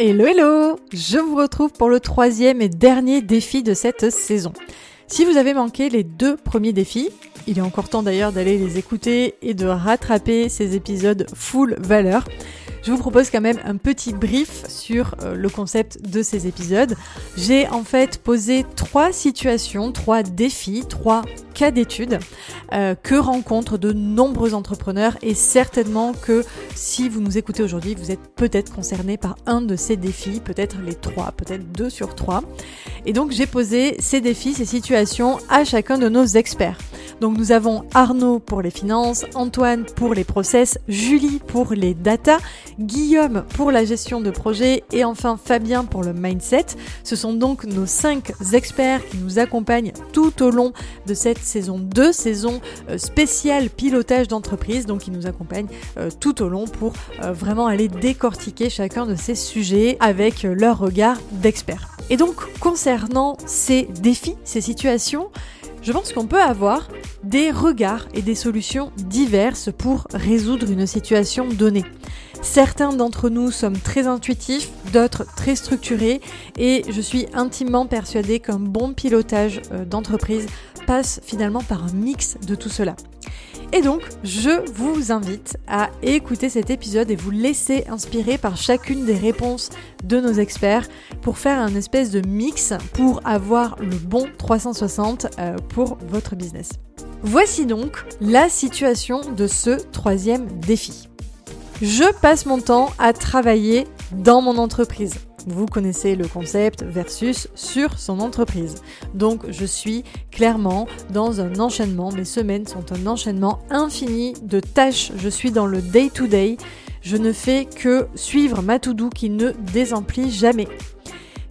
Hello hello Je vous retrouve pour le troisième et dernier défi de cette saison. Si vous avez manqué les deux premiers défis, il est encore temps d'ailleurs d'aller les écouter et de rattraper ces épisodes full valeur je vous propose quand même un petit brief sur euh, le concept de ces épisodes. J'ai en fait posé trois situations, trois défis, trois cas d'études euh, que rencontrent de nombreux entrepreneurs et certainement que si vous nous écoutez aujourd'hui, vous êtes peut-être concerné par un de ces défis, peut-être les trois, peut-être deux sur trois. Et donc j'ai posé ces défis, ces situations à chacun de nos experts. Donc nous avons Arnaud pour les finances, Antoine pour les process, Julie pour les data, Guillaume pour la gestion de projet et enfin Fabien pour le mindset. Ce sont donc nos cinq experts qui nous accompagnent tout au long de cette saison 2, saison euh, spéciale pilotage d'entreprise, donc ils nous accompagnent euh, tout au long pour euh, vraiment aller décortiquer chacun de ces sujets avec leur regard d'experts. Et donc concernant ces défis, ces situations, je pense qu'on peut avoir des regards et des solutions diverses pour résoudre une situation donnée. Certains d'entre nous sommes très intuitifs, d'autres très structurés et je suis intimement persuadée qu'un bon pilotage euh, d'entreprise passe finalement par un mix de tout cela. Et donc, je vous invite à écouter cet épisode et vous laisser inspirer par chacune des réponses de nos experts pour faire un espèce de mix pour avoir le bon 360 euh, pour votre business. Voici donc la situation de ce troisième défi. Je passe mon temps à travailler dans mon entreprise. Vous connaissez le concept versus sur son entreprise. Donc je suis clairement dans un enchaînement, mes semaines sont un enchaînement infini de tâches. Je suis dans le day-to-day. Je ne fais que suivre ma to-do qui ne désemplit jamais.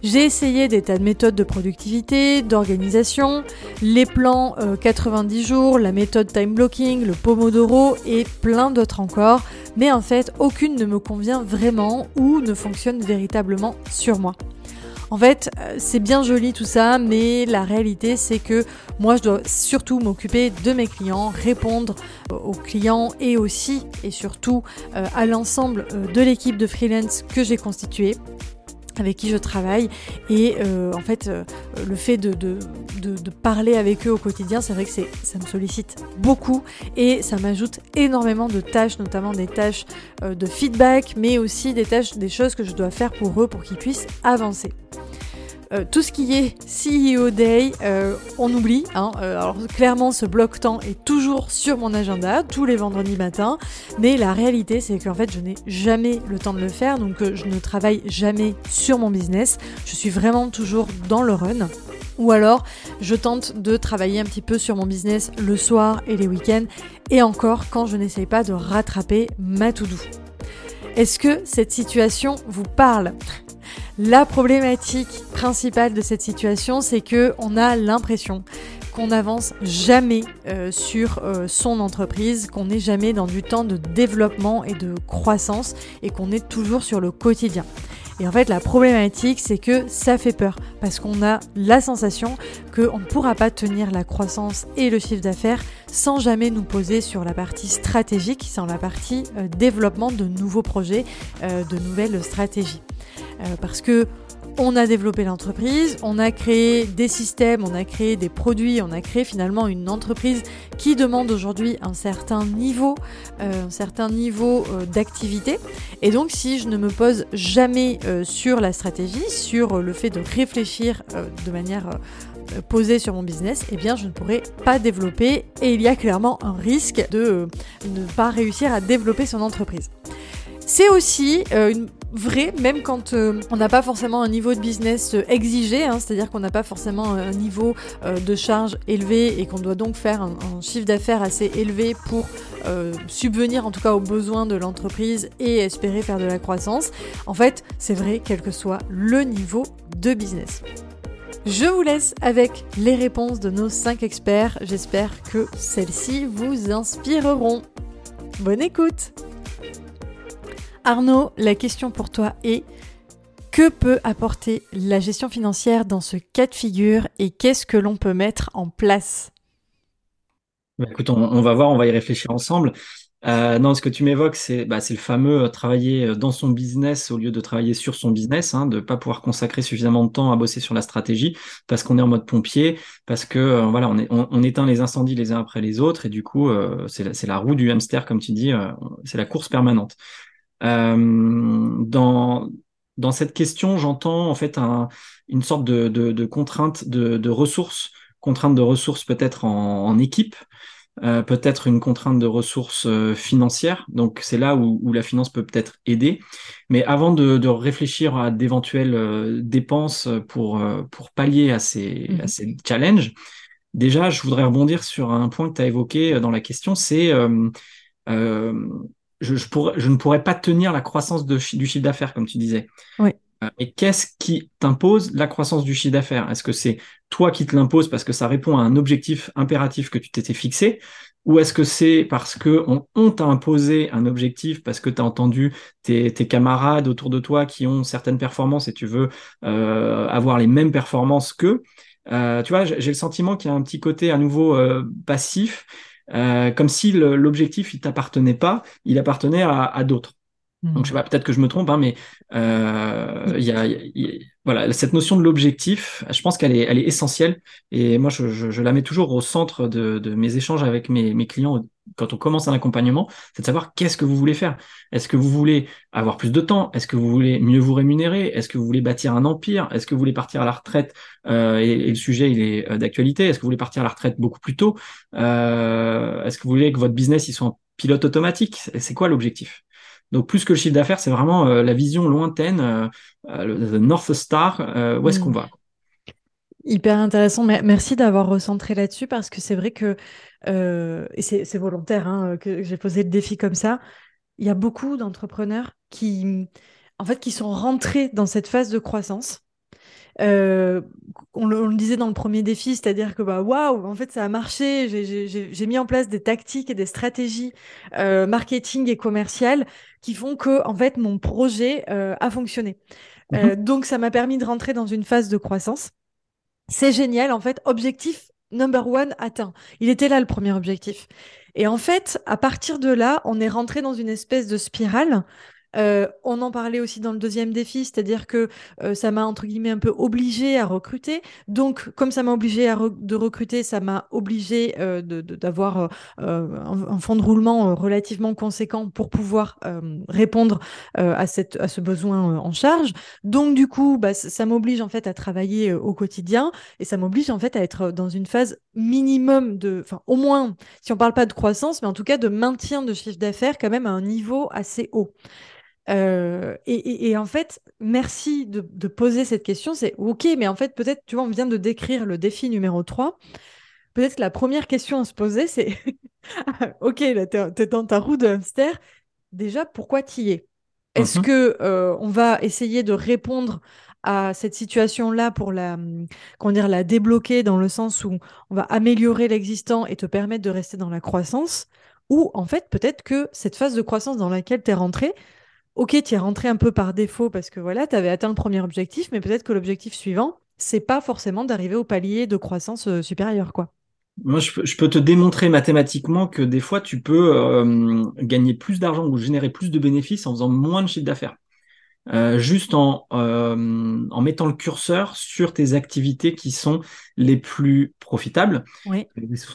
J'ai essayé des tas de méthodes de productivité, d'organisation, les plans 90 euh, jours, la méthode time blocking, le Pomodoro et plein d'autres encore, mais en fait aucune ne me convient vraiment ou ne fonctionne véritablement sur moi. En fait, euh, c'est bien joli tout ça, mais la réalité c'est que moi je dois surtout m'occuper de mes clients, répondre aux clients et aussi et surtout euh, à l'ensemble de l'équipe de freelance que j'ai constituée avec qui je travaille. Et euh, en fait euh, le fait de, parler avec eux au quotidien c'est vrai que ça me sollicite beaucoup. Et ça m'ajoute énormément de tâches notamment des tâches euh, de feedback mais aussi des tâches des choses que je dois faire pour eux pour qu'ils puissent avancer euh, tout ce qui est CEO Day, euh, on oublie. Hein. Euh, alors clairement, ce bloc temps est toujours sur mon agenda, tous les vendredis matins. Mais la réalité, c'est qu'en fait, je n'ai jamais le temps de le faire. Donc, je ne travaille jamais sur mon business. Je suis vraiment toujours dans le run. Ou alors, je tente de travailler un petit peu sur mon business le soir et les week-ends. Et encore, quand je n'essaye pas de rattraper ma to-do. Est-ce que cette situation vous parle? La problématique principale de cette situation, c'est que on a l'impression qu'on n'avance jamais euh, sur euh, son entreprise, qu'on n'est jamais dans du temps de développement et de croissance et qu'on est toujours sur le quotidien. Et en fait, la problématique, c'est que ça fait peur parce qu'on a la sensation qu'on ne pourra pas tenir la croissance et le chiffre d'affaires sans jamais nous poser sur la partie stratégique, sans la partie euh, développement de nouveaux projets, de nouvelles stratégies. Euh, parce que on a développé l'entreprise, on a créé des systèmes, on a créé des produits, on a créé finalement une entreprise qui demande aujourd'hui un certain niveau, euh, un certain niveau euh, d'activité. Et donc, si je ne me pose jamais sur la stratégie, sur le fait de réfléchir de manière posée sur mon business, eh bien, je ne pourrai pas développer. Et il y a clairement un risque de ne pas réussir à développer son entreprise. C'est aussi une vrai, même quand euh, on n'a pas forcément un niveau de business euh, exigé, hein, c'est-à-dire qu'on n'a pas forcément un niveau euh, de charge élevé et qu'on doit donc faire un, chiffre d'affaires assez élevé pour subvenir en tout cas aux besoins de l'entreprise et espérer faire de la croissance. En fait, c'est vrai, quel que soit le niveau de business. Je vous laisse avec les réponses de nos 5 experts. J'espère que celles-ci vous inspireront. Bonne écoute Arnaud, la question pour toi est que peut apporter la gestion financière dans ce cas de figure et qu'est-ce que l'on peut mettre en place? Bah, Écoute, on, va voir, on va y réfléchir ensemble. Euh, non, ce que tu m'évoques, c'est bah, le fameux euh, travailler euh, dans son business au lieu de travailler sur son business, hein, de ne pas pouvoir consacrer suffisamment de temps à bosser sur la stratégie parce qu'on est en mode pompier, parce que voilà, on, éteint les incendies les uns après les autres et du coup, c'est la, roue du hamster comme tu dis, c'est la course permanente. Dans dans cette question, j'entends en fait un, une sorte de, de, de contrainte de, de, ressources, contrainte de ressources peut-être en, en équipe, euh, peut-être une contrainte de ressources euh, financières. Donc c'est là où, où, la finance peut peut-être aider. Mais avant de, de réfléchir à d'éventuelles euh, dépenses pour, pour pallier à ces, à mmh ces challenges, déjà je voudrais rebondir sur un point que tu as évoqué dans la question, c'est euh, je, je, je, ne pourrais pas tenir la croissance de, du chiffre d'affaires, comme tu disais. Oui. Et qu'est-ce qui t'impose la croissance du chiffre d'affaires? Est-ce que c'est toi qui te l'impose parce que ça répond à un objectif impératif que tu t'étais fixé? Ou est-ce que c'est parce que on, t'a imposé un objectif parce que tu as entendu tes, tes, camarades autour de toi qui ont certaines performances et tu veux euh, avoir les mêmes performances qu'eux? Euh, Tu vois, j'ai le sentiment qu'il y a un petit côté à nouveau euh, passif, euh, comme si l'objectif il t'appartenait pas, il appartenait à, à d'autres. Donc je sais pas, peut-être que je me trompe, hein, mais euh, il y, a, voilà cette notion de l'objectif. Je pense qu'elle est, elle est essentielle. Et moi je, je, je, la mets toujours au centre de, de mes échanges avec mes, mes, clients quand on commence un accompagnement, c'est de savoir qu'est-ce que vous voulez faire. Est-ce que vous voulez avoir plus de temps? Est-ce que vous voulez mieux vous rémunérer? Est-ce que vous voulez bâtir un empire? Est-ce que vous voulez partir à la retraite? Euh, et, et, le sujet il est euh, d'actualité. Est-ce que vous voulez partir à la retraite beaucoup plus tôt? Euh, Est-ce que vous voulez que votre business il soit en pilote automatique? C'est quoi l'objectif? Donc plus que le chiffre d'affaires, c'est vraiment euh, la vision lointaine, euh, euh, le North Star, où est-ce qu'on mm. va. Hyper intéressant. Merci d'avoir recentré là-dessus parce que c'est vrai que, et c'est volontaire hein, que j'ai posé le défi comme ça, il y a beaucoup d'entrepreneurs qui, en fait, qui sont rentrés dans cette phase de croissance euh, on, le, disait dans le premier défi, c'est-à-dire que bah waouh, en fait ça a marché. J'ai mis en place des tactiques et des stratégies euh, marketing et commerciales qui font que en fait mon projet euh, a fonctionné. Mhm. donc ça m'a permis de rentrer dans une phase de croissance. C'est génial, en fait, objectif number one atteint. Il était là le premier objectif. Et en fait, à partir de là, on est rentré dans une espèce de spirale euh, on en parlait aussi dans le deuxième défi, c'est-à-dire que euh, ça m'a entre guillemets un peu obligé à recruter. Donc, comme ça m'a obligé de recruter, ça m'a obligé euh, d'avoir un, fonds de roulement relativement conséquent pour pouvoir répondre à, ce besoin en charge. Donc, du coup, bah, ça, m'oblige en fait à travailler au quotidien et ça m'oblige en fait à être dans une phase minimum de, enfin, au moins, si on parle pas de croissance, mais en tout cas de maintien de chiffre d'affaires quand même à un niveau assez haut. Euh, et, en fait, merci de, poser cette question. C'est OK, mais en fait, peut-être, tu vois, on vient de décrire le défi numéro 3. Peut-être que la première question à se poser, c'est OK, là, t'es dans ta roue de hamster. Déjà, pourquoi tu y es? Est-ce mmh que euh, on va essayer de répondre à cette situation-là pour la, comment dire, la débloquer dans le sens où on va améliorer l'existant et te permettre de rester dans la croissance? Ou en fait, peut-être que cette phase de croissance dans laquelle tu es rentré, ok, tu es rentré un peu par défaut parce que voilà, tu avais atteint le premier objectif, mais peut-être que l'objectif suivant, c'est pas forcément d'arriver au palier de croissance euh, supérieure, quoi. Moi, je peux, te démontrer mathématiquement que des fois, tu peux euh, gagner plus d'argent ou générer plus de bénéfices en faisant moins de chiffre d'affaires. Euh, juste en, en mettant le curseur sur tes activités qui sont les plus profitables. Oui.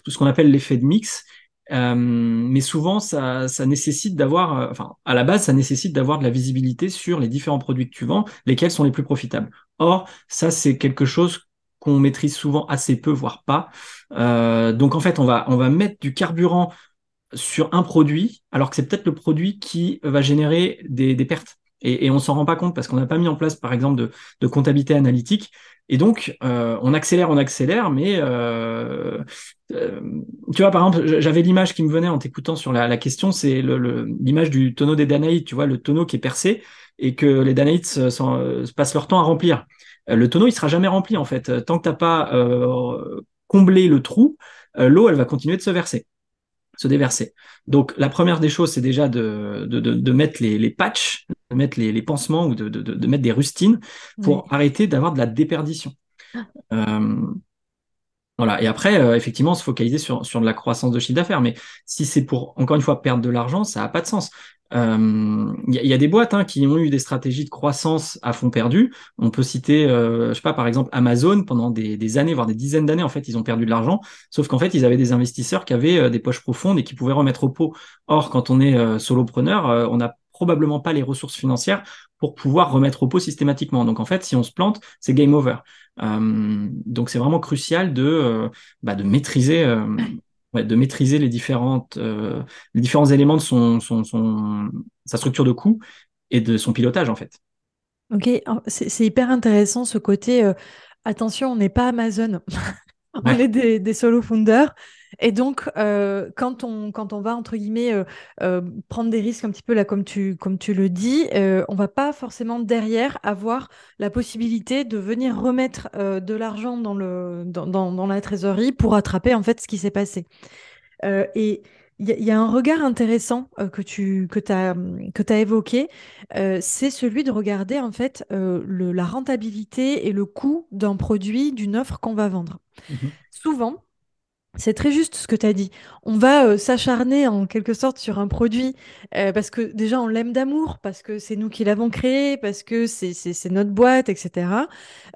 Tout ce qu'on appelle l'effet de mix. Euh, mais souvent, ça, ça nécessite d'avoir, euh, enfin, à la base, ça nécessite d'avoir de la visibilité sur les différents produits que tu vends, lesquels sont les plus profitables. Or, ça, c'est quelque chose qu'on maîtrise souvent assez peu, voire pas. Euh, donc, en fait, on va, on va mettre du carburant sur un produit, alors que c'est peut-être le produit qui va générer des, des pertes. Et, et on s'en rend pas compte parce qu'on n'a pas mis en place, par exemple, de, de comptabilité analytique. Et donc, euh, on accélère, on accélère, mais euh, euh, tu vois, par exemple, j'avais l'image qui me venait en t'écoutant sur la, question, c'est l'image du tonneau des Danaïdes, tu vois, le tonneau qui est percé et que les Danaïdes se, se, passent leur temps à remplir. le tonneau il sera jamais rempli en fait. Tant que t'as pas comblé le trou, l'eau elle va continuer de se verser se déverser. Donc la première des choses, c'est déjà de, de, de, mettre les, les patchs, de mettre les, les pansements ou de, de, mettre des rustines pour arrêter d'avoir de la déperdition. Ah. Euh, voilà. Et après, euh, effectivement, se focaliser sur, sur de la croissance de chiffre d'affaires. Mais si c'est pour, encore une fois, perdre de l'argent, ça n'a pas de sens. Il euh, y, a des boîtes hein, qui ont eu des stratégies de croissance à fond perdu. On peut citer, euh, je sais pas, par exemple Amazon pendant des, années, voire des dizaines d'années, en fait, ils ont perdu de l'argent. Sauf qu'en fait, ils avaient des investisseurs qui avaient euh, des poches profondes et qui pouvaient remettre au pot. Or, quand on est solopreneur, on n'a probablement pas les ressources financières pour pouvoir remettre au pot systématiquement. Donc en fait, si on se plante, c'est game over. donc c'est vraiment crucial de, bah, de maîtriser de maîtriser les, différentes, euh, les différents éléments de son, son, son, sa structure de coût et de son pilotage, en fait. Ok, c'est hyper intéressant ce côté. Euh, attention, on n'est pas Amazon. on est des, des solo founders. Et donc, euh, quand, on, quand on va, entre guillemets, euh, euh, prendre des risques un petit peu là, comme tu, comme tu le dis, on va pas forcément derrière avoir la possibilité de venir remettre de l'argent dans, le, dans, dans, la trésorerie pour attraper en fait ce qui s'est passé. et il y, a un regard intéressant que tu que as, que as évoqué, c'est celui de regarder en fait le, la rentabilité et le coût d'un produit, d'une offre qu'on va vendre. Mmh Souvent, c'est très juste ce que tu as dit. On va euh, s'acharner en quelque sorte sur un produit euh, parce que déjà on l'aime d'amour, parce que c'est nous qui l'avons créé, parce que c'est notre boîte, etc.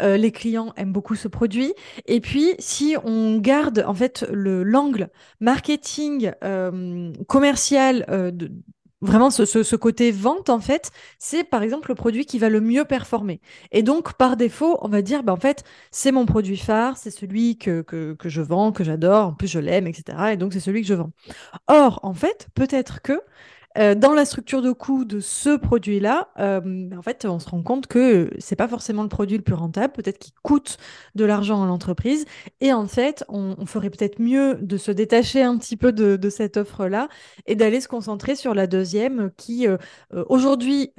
Euh, les clients aiment beaucoup ce produit. Et puis si on garde en fait le l'angle marketing commercial de, Vraiment, ce, côté vente, en fait, c'est par exemple le produit qui va le mieux performer. Et donc, par défaut, on va dire, bah, en fait, c'est mon produit phare, c'est celui que, que, que, je vends, que j'adore, en plus je l'aime, etc. Et donc, c'est celui que je vends. Or, en fait, peut-être que euh, dans la structure de coût de ce produit-là, euh, en fait, on se rend compte que c'est pas forcément le produit le plus rentable, peut-être qu'il coûte de l'argent à l'entreprise. Et en fait, on, ferait peut-être mieux de se détacher un petit peu de, cette offre-là et d'aller se concentrer sur la deuxième qui, euh, aujourd'hui,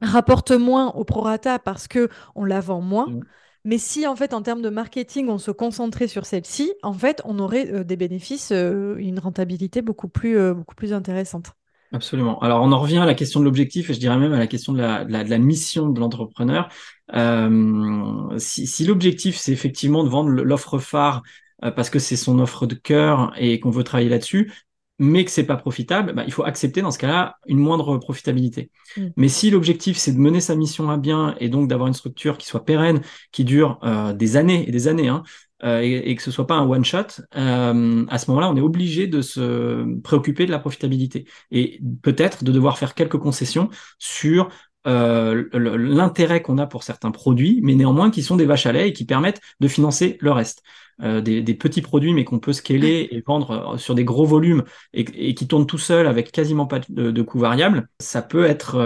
rapporte moins au prorata parce que on la vend moins. Mmh. Mais si en fait en termes de marketing on se concentrait sur celle-ci, en fait on aurait des bénéfices, une rentabilité beaucoup plus, beaucoup plus intéressante. Absolument. Alors, on en revient à la question de l'objectif et je dirais même à la question de la, de la, mission de l'entrepreneur. Euh, si, si l'objectif, c'est effectivement de vendre l'offre phare euh, parce que c'est son offre de cœur et qu'on veut travailler là-dessus, mais que c'est pas profitable, bah, il faut accepter dans ce cas-là une moindre profitabilité. Mm. Mais si l'objectif c'est de mener sa mission à bien et donc d'avoir une structure qui soit pérenne, qui dure euh, des années et des années, hein, euh, et, que ce soit pas un one shot, euh, à ce moment-là, on est obligé de se préoccuper de la profitabilité et peut-être de devoir faire quelques concessions sur l'intérêt qu'on a pour certains produits, mais néanmoins qui sont des vaches à lait et qui permettent de financer le reste. Euh, des, petits produits, mais qu'on peut scaler et vendre sur des gros volumes et, qui tournent tout seul avec quasiment pas de, de coûts variables, ça peut être.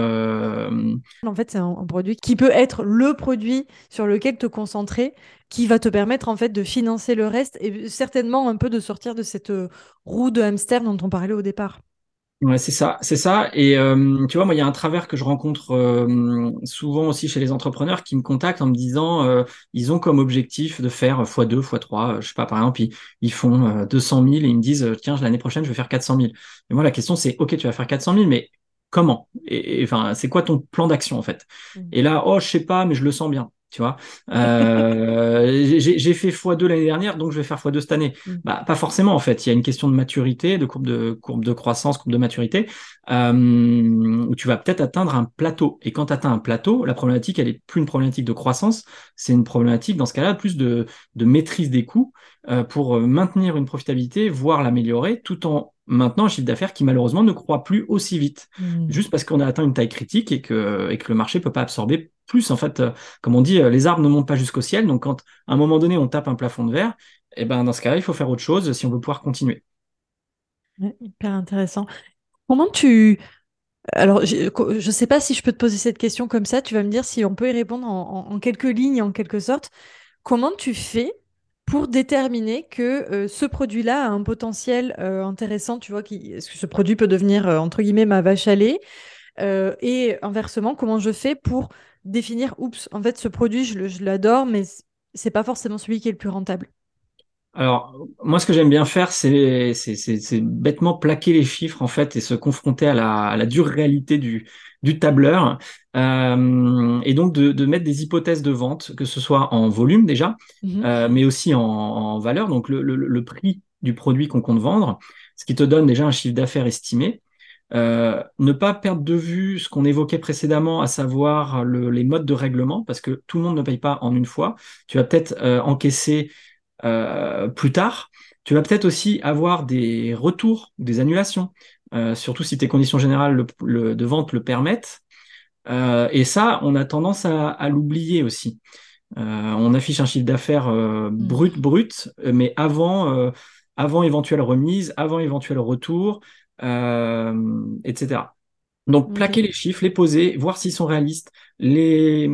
En fait, c'est un, un, produit qui peut être le produit sur lequel te concentrer qui va te permettre en fait de financer le reste et certainement un peu de sortir de cette euh, roue de hamster dont on parlait au départ. Ouais, c'est ça, c'est ça. Et euh, tu vois, moi, il y a un travers que je rencontre euh, souvent aussi chez les entrepreneurs qui me contactent en me disant, ils ont comme objectif de faire x2, x3. Je sais pas, par exemple, ils, font 200 000 et ils me disent, tiens, l'année prochaine, je vais faire 400 000. Et moi, la question, c'est, ok, tu vas faire 400 000, mais comment? Et enfin, c'est quoi ton plan d'action en fait? Mmh. Et là, oh, je sais pas, mais je le sens bien tu vois. Euh, j'ai fait x2 l'année dernière, donc je vais faire x2 cette année. Mm. Bah, pas forcément en fait. Il y a une question de maturité, de courbe de courbe de croissance, courbe de maturité, euh, où tu vas peut-être atteindre un plateau. Et quand tu atteins un plateau, la problématique, elle est plus une problématique de croissance, c'est une problématique dans ce cas-là plus de, de maîtrise des coûts euh, pour maintenir une profitabilité, voire l'améliorer, tout en maintenant un chiffre d'affaires qui malheureusement ne croît plus aussi vite, mm. juste parce qu'on a atteint une taille critique et que, et que le marché peut pas absorber plus. En fait, euh, comme on dit, euh, les arbres ne montent pas jusqu'au ciel. Donc, quand à un moment donné on tape un plafond de verre, et eh ben dans ce cas-là, il faut faire autre chose si on veut pouvoir continuer. hyper intéressant. Comment tu alors, je ne sais pas si je peux te poser cette question comme ça. Tu vas me dire si on peut y répondre en quelques lignes, en quelque sorte. Comment tu fais pour déterminer que euh, ce produit-là a un potentiel euh, intéressant, tu vois, est-ce que ce produit peut devenir, euh, entre guillemets, ma vache à lait Et inversement, comment je fais pour définir, oups, en fait, ce produit, je l'adore, mais c'est pas forcément celui qui est le plus rentable alors, moi, ce que j'aime bien faire, c'est bêtement plaquer les chiffres, en fait, et se confronter à la, à la dure réalité du, du tableur, euh, et donc de, de, mettre des hypothèses de vente, que ce soit en volume déjà, mhm. euh, mais aussi en, en, valeur, donc le, le, le prix du produit qu'on compte vendre, ce qui te donne déjà un chiffre d'affaires estimé. Euh, ne pas perdre de vue ce qu'on évoquait précédemment, à savoir le, les modes de règlement, parce que tout le monde ne paye pas en une fois. Tu vas peut-être euh, encaisser euh, plus tard. Tu vas peut-être aussi avoir des retours, des annulations, euh, surtout si tes conditions générales de vente le permettent. Euh, et ça, on a tendance à, l'oublier aussi. on affiche un chiffre d'affaires mm. brut, brut, mais avant, avant éventuelle remise, avant éventuel retour, etc. Donc, plaquer les chiffres, les poser, voir s'ils sont réalistes, les,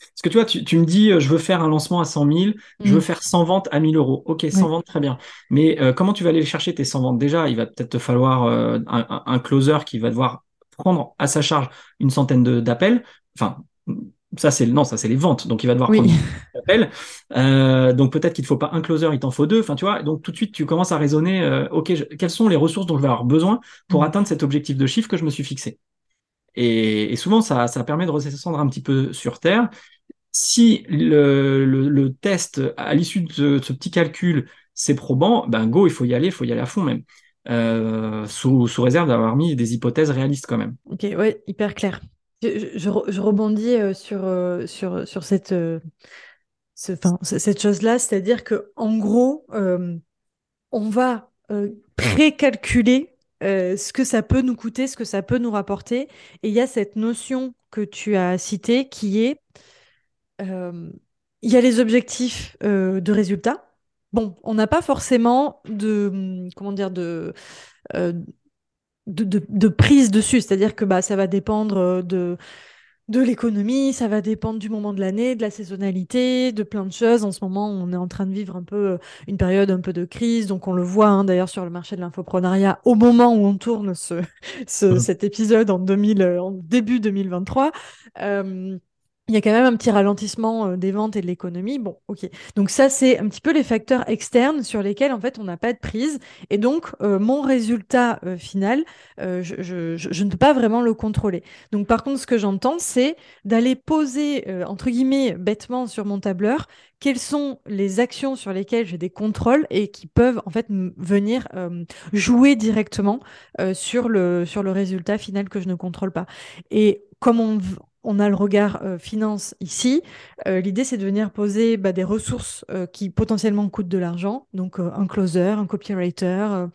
parce que tu vois, tu, me dis, euh, je veux faire un lancement à 100 000, je veux mm. faire 100 ventes à 1000 euros. Ok, 100 ventes, très bien. Mais euh, comment tu vas aller chercher tes 100 ventes? Déjà, il va peut-être te falloir euh, un, closer qui va devoir prendre à sa charge une centaine d'appels. Enfin, ça c'est non, ça c'est les ventes. Donc il va devoir prendre des appels. donc peut-être qu'il ne faut pas un closer, il t'en faut deux. Enfin, tu vois. Donc tout de suite, tu commences à raisonner. ok, quelles sont les ressources dont je vais avoir besoin pour mm. atteindre cet objectif de chiffre que je me suis fixé? Et, souvent, ça, ça, permet de redescendre un petit peu sur Terre. Si le, le, test, à l'issue de ce, petit calcul, c'est probant, ben go, il faut y aller, il faut y aller à fond même. Euh, sous, sous, réserve d'avoir mis des hypothèses réalistes quand même. Ok, ouais, hyper clair. Je, je, rebondis euh, sur, euh, sur, sur cette, ce, cette chose-là, c'est-à-dire que en gros, on va précalculer euh, ce que ça peut nous coûter, ce que ça peut nous rapporter. Et il y a cette notion que tu as citée qui est, euh, il y a les objectifs euh, de résultats. Bon, on n'a pas forcément de, comment dire, de, de, de, prise dessus, c'est-à-dire que bah, ça va dépendre de de l'économie, ça va dépendre du moment de l'année, de la saisonnalité, de plein de choses. En ce moment, on est en train de vivre un peu euh, une période un peu de crise, donc on le voit hein, d'ailleurs sur le marché de l'infoprenariat au moment où on tourne ce, mmh. cet épisode en, 2000, euh, en début 2023 il y a quand même un petit ralentissement euh, des ventes et de l'économie. Bon, ok. Donc ça, c'est un petit peu les facteurs externes sur lesquels, en fait, on n'a pas de prise. Et donc, euh, mon résultat euh, final, je, ne peux pas vraiment le contrôler. Donc, par contre, ce que j'entends, c'est d'aller poser, entre guillemets, bêtement sur mon tableur, quelles sont les actions sur lesquelles j'ai des contrôles et qui peuvent, en fait, venir jouer directement sur, le, sur le résultat final que je ne contrôle pas. Et comme on, on a le regard euh, finance ici. Euh, l'idée, c'est de venir poser bah, des ressources euh, qui potentiellement coûtent de l'argent, donc un closer, un copywriter,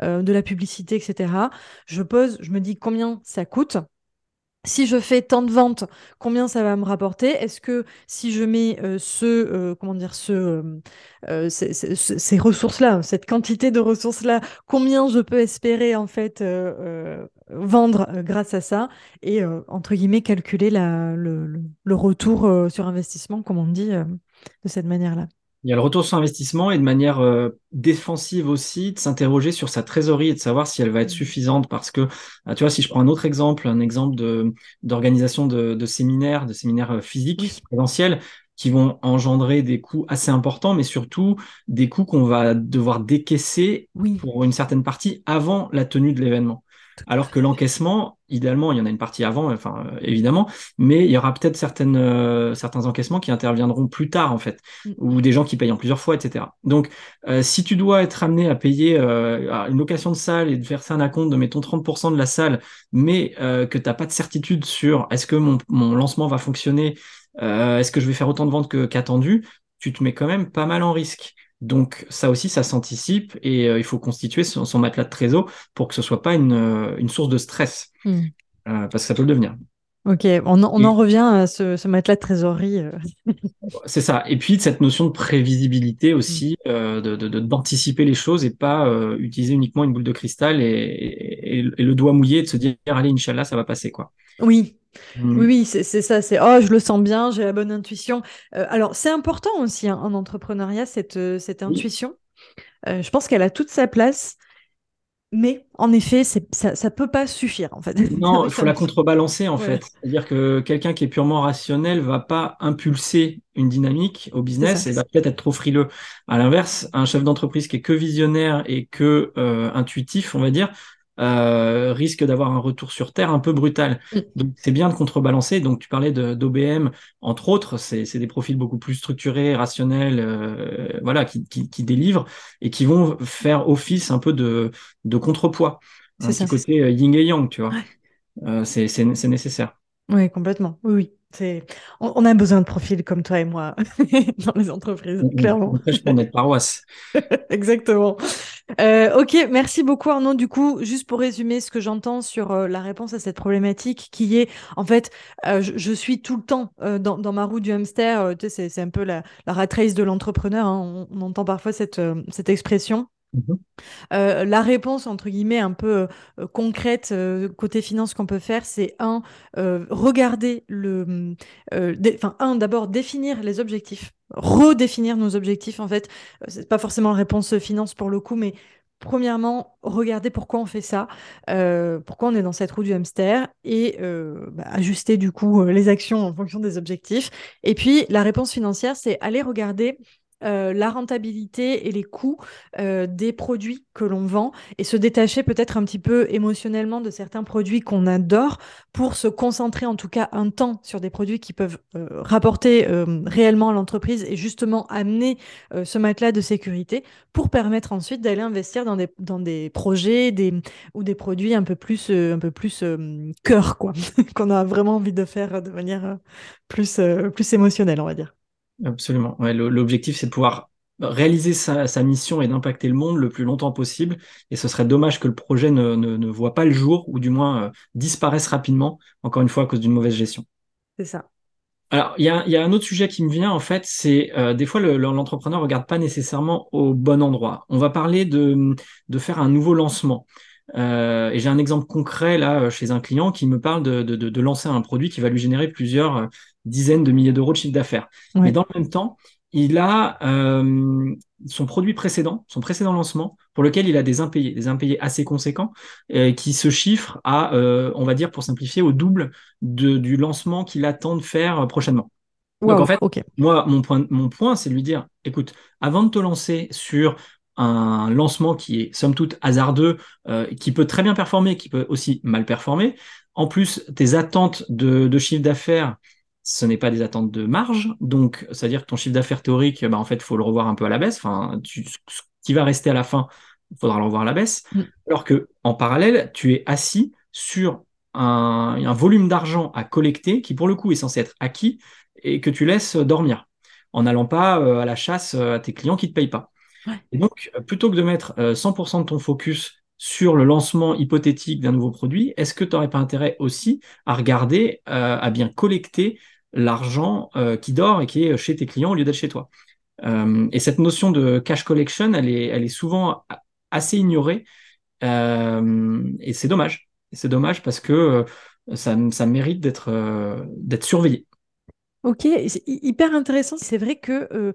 de la publicité, etc. Je pose, je me dis combien ça coûte si je fais tant de ventes, combien ça va me rapporter? Est-ce que si je mets euh, ce, euh, comment dire, ce, euh, ces, ressources-là, cette quantité de ressources-là, combien je peux espérer en fait vendre grâce à ça? Et entre guillemets calculer le, retour sur investissement, comme on dit, de cette manière-là il y a le retour sur investissement et de manière euh, défensive aussi, de s'interroger sur sa trésorerie et de savoir si elle va être mmh. suffisante parce que, ah, tu vois, si je prends un autre exemple, un exemple de d'organisation de, de, séminaires, de séminaires euh, physiques, présentiels, qui vont engendrer des coûts assez importants, mais surtout des coûts qu'on va devoir décaisser pour une certaine partie avant la tenue de l'événement. Alors que l'encaissement, idéalement, il y en a une partie avant, enfin euh, évidemment, mais il y aura peut-être certaines euh, certains encaissements qui interviendront plus tard en fait, mm. ou des gens qui payent en plusieurs fois, etc. Donc, euh, si tu dois être amené à payer une location de salle et de verser un acompte de mettons 30% de la salle, mais que tu n'as pas de certitude sur est-ce que mon, mon lancement va fonctionner, est-ce que je vais faire autant de ventes que qu'attendu, tu te mets quand même pas mal en risque. Donc ça aussi, ça s'anticipe et euh, il faut constituer son, matelas de trésor pour que ce soit pas une, euh, une source de stress, hmm. euh, parce que ça peut le devenir. Ok, on, en revient à ce, matelas de trésorerie. C'est ça. Et puis cette notion de prévisibilité aussi, hmm. de d'anticiper les choses et pas utiliser uniquement une boule de cristal et, et, le doigt mouillé de se dire allez, Inch'Allah, ça va passer quoi. Oui, Mmh. Oui, c'est ça, c'est oh, je le sens bien, j'ai la bonne intuition. Euh, alors, c'est important aussi hein, en entrepreneuriat, cette, euh, cette intuition. Euh, je pense qu'elle a toute sa place. Mais en effet, ça, ça peut pas suffire en fait. Non, il faut la contrebalancer en fait. C'est-à-dire que quelqu'un qui est purement rationnel va pas impulser une dynamique au business et va peut-être être trop frileux. À l'inverse, un chef d'entreprise qui est que visionnaire et que euh, intuitif, on va dire, euh, risque d'avoir un retour sur terre un peu brutal. Mm. Donc c'est bien de contrebalancer. Donc tu parlais d'OBM, entre autres, c'est des profils beaucoup plus structurés, rationnels, euh, voilà, qui, qui, qui, délivrent et qui vont faire office un peu de, de contrepoids. C'est ce côté euh, yin et yang, tu vois. Euh, c'est nécessaire. Oui, complètement. Oui, oui. On, a besoin de profils comme toi et moi dans les entreprises, clairement. On pour notre paroisse. Exactement. Euh, ok, merci beaucoup Arnaud. Du coup, juste pour résumer ce que j'entends sur euh, la réponse à cette problématique, qui est, en fait, euh, je, suis tout le temps dans, dans, ma roue du hamster. tu sais, c'est un peu la, la rat race de l'entrepreneur. Hein. On, on, entend parfois cette, cette expression. Mhm. Euh, la réponse, entre guillemets, un peu euh, concrète euh, côté finance qu'on peut faire, c'est un, regarder le. Enfin, un, d'abord, définir les objectifs, redéfinir nos objectifs, en fait. c'est pas forcément réponse finance pour le coup, mais premièrement, regarder pourquoi on fait ça, pourquoi on est dans cette roue du hamster et bah, ajuster du coup les actions en fonction des objectifs. Et puis la réponse financière, c'est aller regarder euh, la rentabilité et les coûts euh, des produits que l'on vend et se détacher peut-être un petit peu émotionnellement de certains produits qu'on adore pour se concentrer en tout cas un temps sur des produits qui peuvent euh, rapporter réellement à l'entreprise et justement amener ce matelas de sécurité pour permettre ensuite d'aller investir dans des, dans des projets des, ou des produits un peu plus, un peu plus cœur, quoi, qu'on a vraiment envie de faire de manière plus, plus émotionnelle, on va dire. Absolument. Ouais, L'objectif, c'est de pouvoir réaliser sa, mission et d'impacter le monde le plus longtemps possible. Et ce serait dommage que le projet ne, ne, voit pas le jour ou du moins euh, disparaisse rapidement, encore une fois, à cause d'une mauvaise gestion. C'est ça. Alors, il y a, y a, un autre sujet qui me vient, en fait, c'est euh, des fois l'entrepreneur ne regarde pas nécessairement au bon endroit. On va parler de, de faire un nouveau lancement. Euh, et j'ai un exemple concret là chez un client qui me parle de, de, de, lancer un produit qui va lui générer plusieurs dizaines de milliers d'euros de chiffre d'affaires. Mais dans le même temps, il a euh, son produit précédent, son précédent lancement, pour lequel il a des impayés, des impayés assez conséquents, euh, qui se chiffrent à, euh, on va dire pour simplifier, au double de, du lancement qu'il attend de faire prochainement. Donc en fait, moi, mon point, mon point, c'est de lui dire, écoute, avant de te lancer sur un lancement qui est somme toute hasardeux, qui peut très bien performer, qui peut aussi mal performer, en plus tes attentes de, de chiffre d'affaires ce n'est pas des attentes de marge. Donc, c'est-à-dire que ton chiffre d'affaires théorique, bah, en fait, il faut le revoir un peu à la baisse. Enfin, tu, ce qui va rester à la fin, il faudra le revoir à la baisse. Mm. Alors que, en parallèle, tu es assis sur un, un volume d'argent à collecter qui, pour le coup, est censé être acquis et que tu laisses dormir en n'allant pas euh, à la chasse euh, à tes clients qui ne te payent pas. Et donc, plutôt que de mettre 100% euh, de ton focus sur le lancement hypothétique d'un nouveau produit, est-ce que tu n'aurais pas intérêt aussi à regarder, à bien collecter l'argent euh, qui dort et qui est chez tes clients au lieu d'être chez toi. Euh, et cette notion de cash collection, elle est, elle est souvent assez ignorée euh, et c'est dommage. C'est dommage parce que ça, ça mérite d'être d'être surveillé. Ok, hyper intéressant. C'est vrai que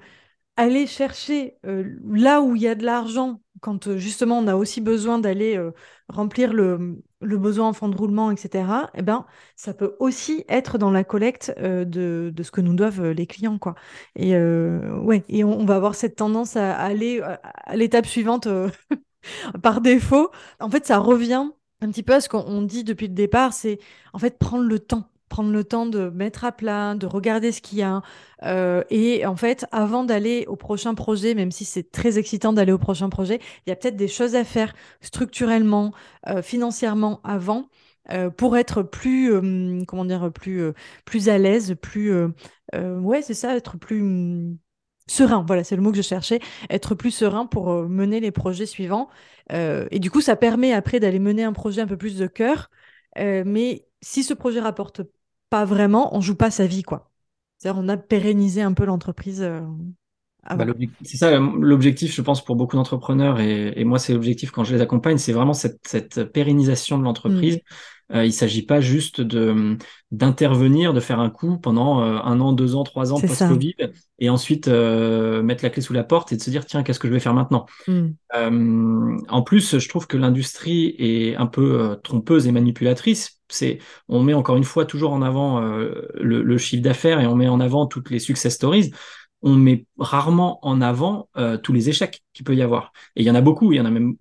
aller chercher là où il y a de l'argent, quand justement on a aussi besoin d'aller remplir le, besoin en fonds de roulement, etc., eh ben, ça peut aussi être dans la collecte euh, de, de, ce que nous doivent euh, les clients. Quoi. Et, euh, ouais, et on, va avoir cette tendance à, aller à, l'étape suivante par défaut. En fait, ça revient un petit peu à ce qu'on dit depuis le départ, c'est en fait prendre le temps prendre le temps de mettre à plat, de regarder ce qu'il y a. Euh, et en fait, avant d'aller au prochain projet, même si c'est très excitant d'aller au prochain projet, il y a peut-être des choses à faire structurellement, euh, financièrement avant. Euh, pour être plus comment dire plus plus à l'aise plus ouais c'est ça être plus serein voilà c'est le mot que je cherchais être plus serein pour mener les projets suivants et du coup ça permet après d'aller mener un projet un peu plus de cœur mais si ce projet rapporte pas vraiment, on joue pas sa vie, quoi. C'est-à-dire, on a pérennisé un peu l'entreprise. Euh, bah, c'est ça l'objectif, je pense, pour beaucoup d'entrepreneurs, et, moi, c'est l'objectif quand je les accompagne, c'est vraiment cette, pérennisation de l'entreprise. Mm. Euh, il s'agit pas juste de d'intervenir, de faire un coup pendant euh, un an, deux ans, trois ans post-Covid, et ensuite euh, mettre la clé sous la porte et de se dire tiens qu'est-ce que je vais faire maintenant? Hmm. En plus, je trouve que l'industrie est un peu trompeuse et manipulatrice. C'est on met encore une fois toujours en avant le, le, chiffre d'affaires et on met en avant toutes les success stories on met rarement en avant euh, tous les échecs qu'il peut y avoir. Et il y en a beaucoup, il y en a même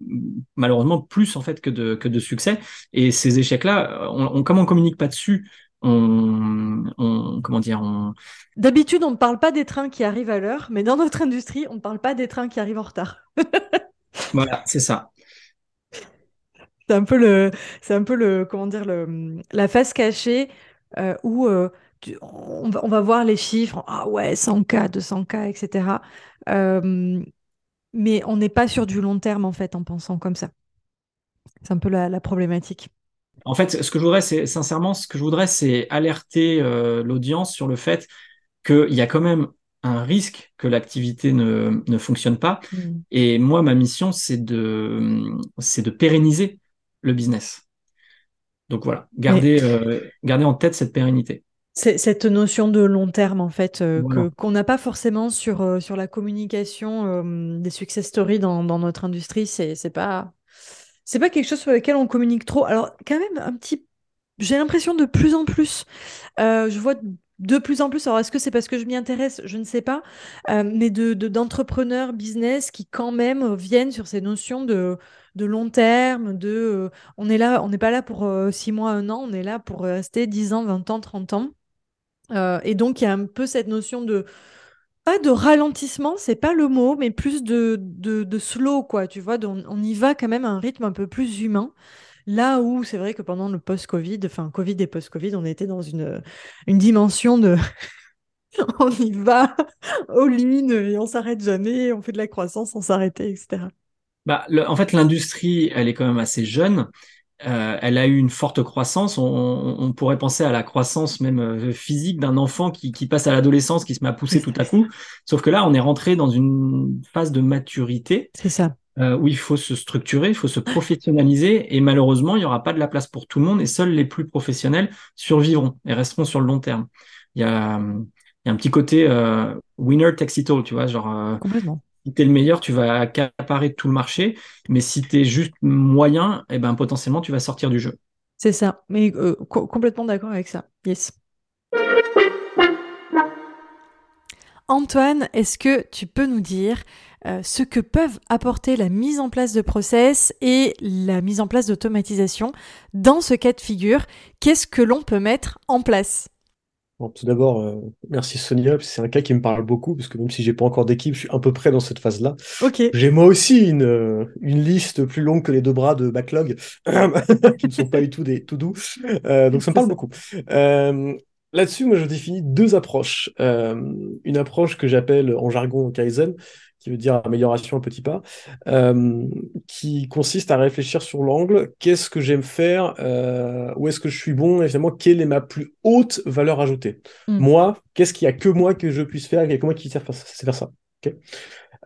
malheureusement plus en fait que de, que de succès. Et ces échecs-là, on, comme on communique pas dessus, on, on comment dire, on... D'habitude, on ne parle pas des trains qui arrivent à l'heure, mais dans notre industrie, on ne parle pas des trains qui arrivent en retard. voilà, c'est ça. C'est un peu le, c'est un peu le, comment dire, le, la face cachée euh, où euh, on, va, voir les chiffres, ah ouais, 100K, 200K, etc. mais on n'est pas sur du long terme, en fait, en pensant comme ça. C'est un peu la, problématique. En fait, ce que je voudrais, c'est sincèrement, ce que je voudrais, c'est alerter euh, l'audience sur le fait qu'il y a quand même un risque que l'activité ne, fonctionne pas. Mmh. Et moi, ma mission, c'est de, c'est de pérenniser le business. Donc voilà, garder, euh, garder en tête cette pérennité cette notion de long terme, en fait, euh, qu'on n'a pas forcément sur, euh, sur la communication euh, des success stories dans, dans notre industrie, c'est, c'est pas, c'est pas quelque chose sur lequel on communique trop. Alors, quand même, un petit, j'ai l'impression de plus en plus, je vois de plus en plus, alors est-ce que c'est parce que je m'y intéresse, je ne sais pas, mais de, d'entrepreneurs business qui quand même viennent sur ces notions de, de long terme, de on est là, on n'est pas là pour six mois, un an, on est là pour rester 10 ans, 20 ans, 30 ans. Euh, et donc, il y a un peu cette notion de pas de ralentissement, c'est pas le mot, mais plus de, de, slow, quoi. Tu vois, on, y va quand même à un rythme un peu plus humain. Là où c'est vrai que pendant le post-Covid, enfin Covid et post-Covid, on était dans une, une dimension de on y va au in et on s'arrête jamais, on fait de la croissance sans s'arrêter, etc. Bah, en fait, l'industrie, elle est quand même assez jeune. Euh, elle a eu une forte croissance. On, pourrait penser à la croissance même euh, physique d'un enfant qui, passe à l'adolescence, qui se met à pousser tout à coup. Sauf que là, on est rentré dans une phase de maturité. C'est ça. Euh, où il faut se structurer, il faut se professionnaliser, et malheureusement, il n'y aura pas de la place pour tout le monde, et seuls les plus professionnels survivront et resteront sur le long terme. Il y a, un petit côté winner takes it all, tu vois, genre. Complètement si tu es le meilleur, tu vas accaparer tout le marché. Mais si tu es juste moyen, eh ben, potentiellement, tu vas sortir du jeu. C'est ça. Mais euh, complètement d'accord avec ça. Yes. Antoine, est-ce que tu peux nous dire euh, ce que peuvent apporter la mise en place de process et la mise en place d'automatisation dans ce cas de figure? Qu'est-ce que l'on peut mettre en place? Bon, tout d'abord, euh, merci Sonia, c'est un cas qui me parle beaucoup, parce que même si j'ai pas encore d'équipe, je suis un peu près dans cette phase-là. Ok. J'ai moi aussi une, euh, une liste plus longue que les deux bras de backlog, qui ne sont pas du tout des tout doux. Euh, donc ça me parle beaucoup. Là-dessus, moi, je définis deux approches. une approche que j'appelle en jargon Kaizen, qui veut dire amélioration à petits pas, euh, qui consiste à réfléchir sur l'angle, qu'est-ce que j'aime faire, euh, où est-ce que je suis bon, évidemment, quelle est ma plus haute valeur ajoutée? Hmm. Moi, qu'est-ce qu'il y a que moi que je puisse faire, il y a que moi qui sais faire, ça.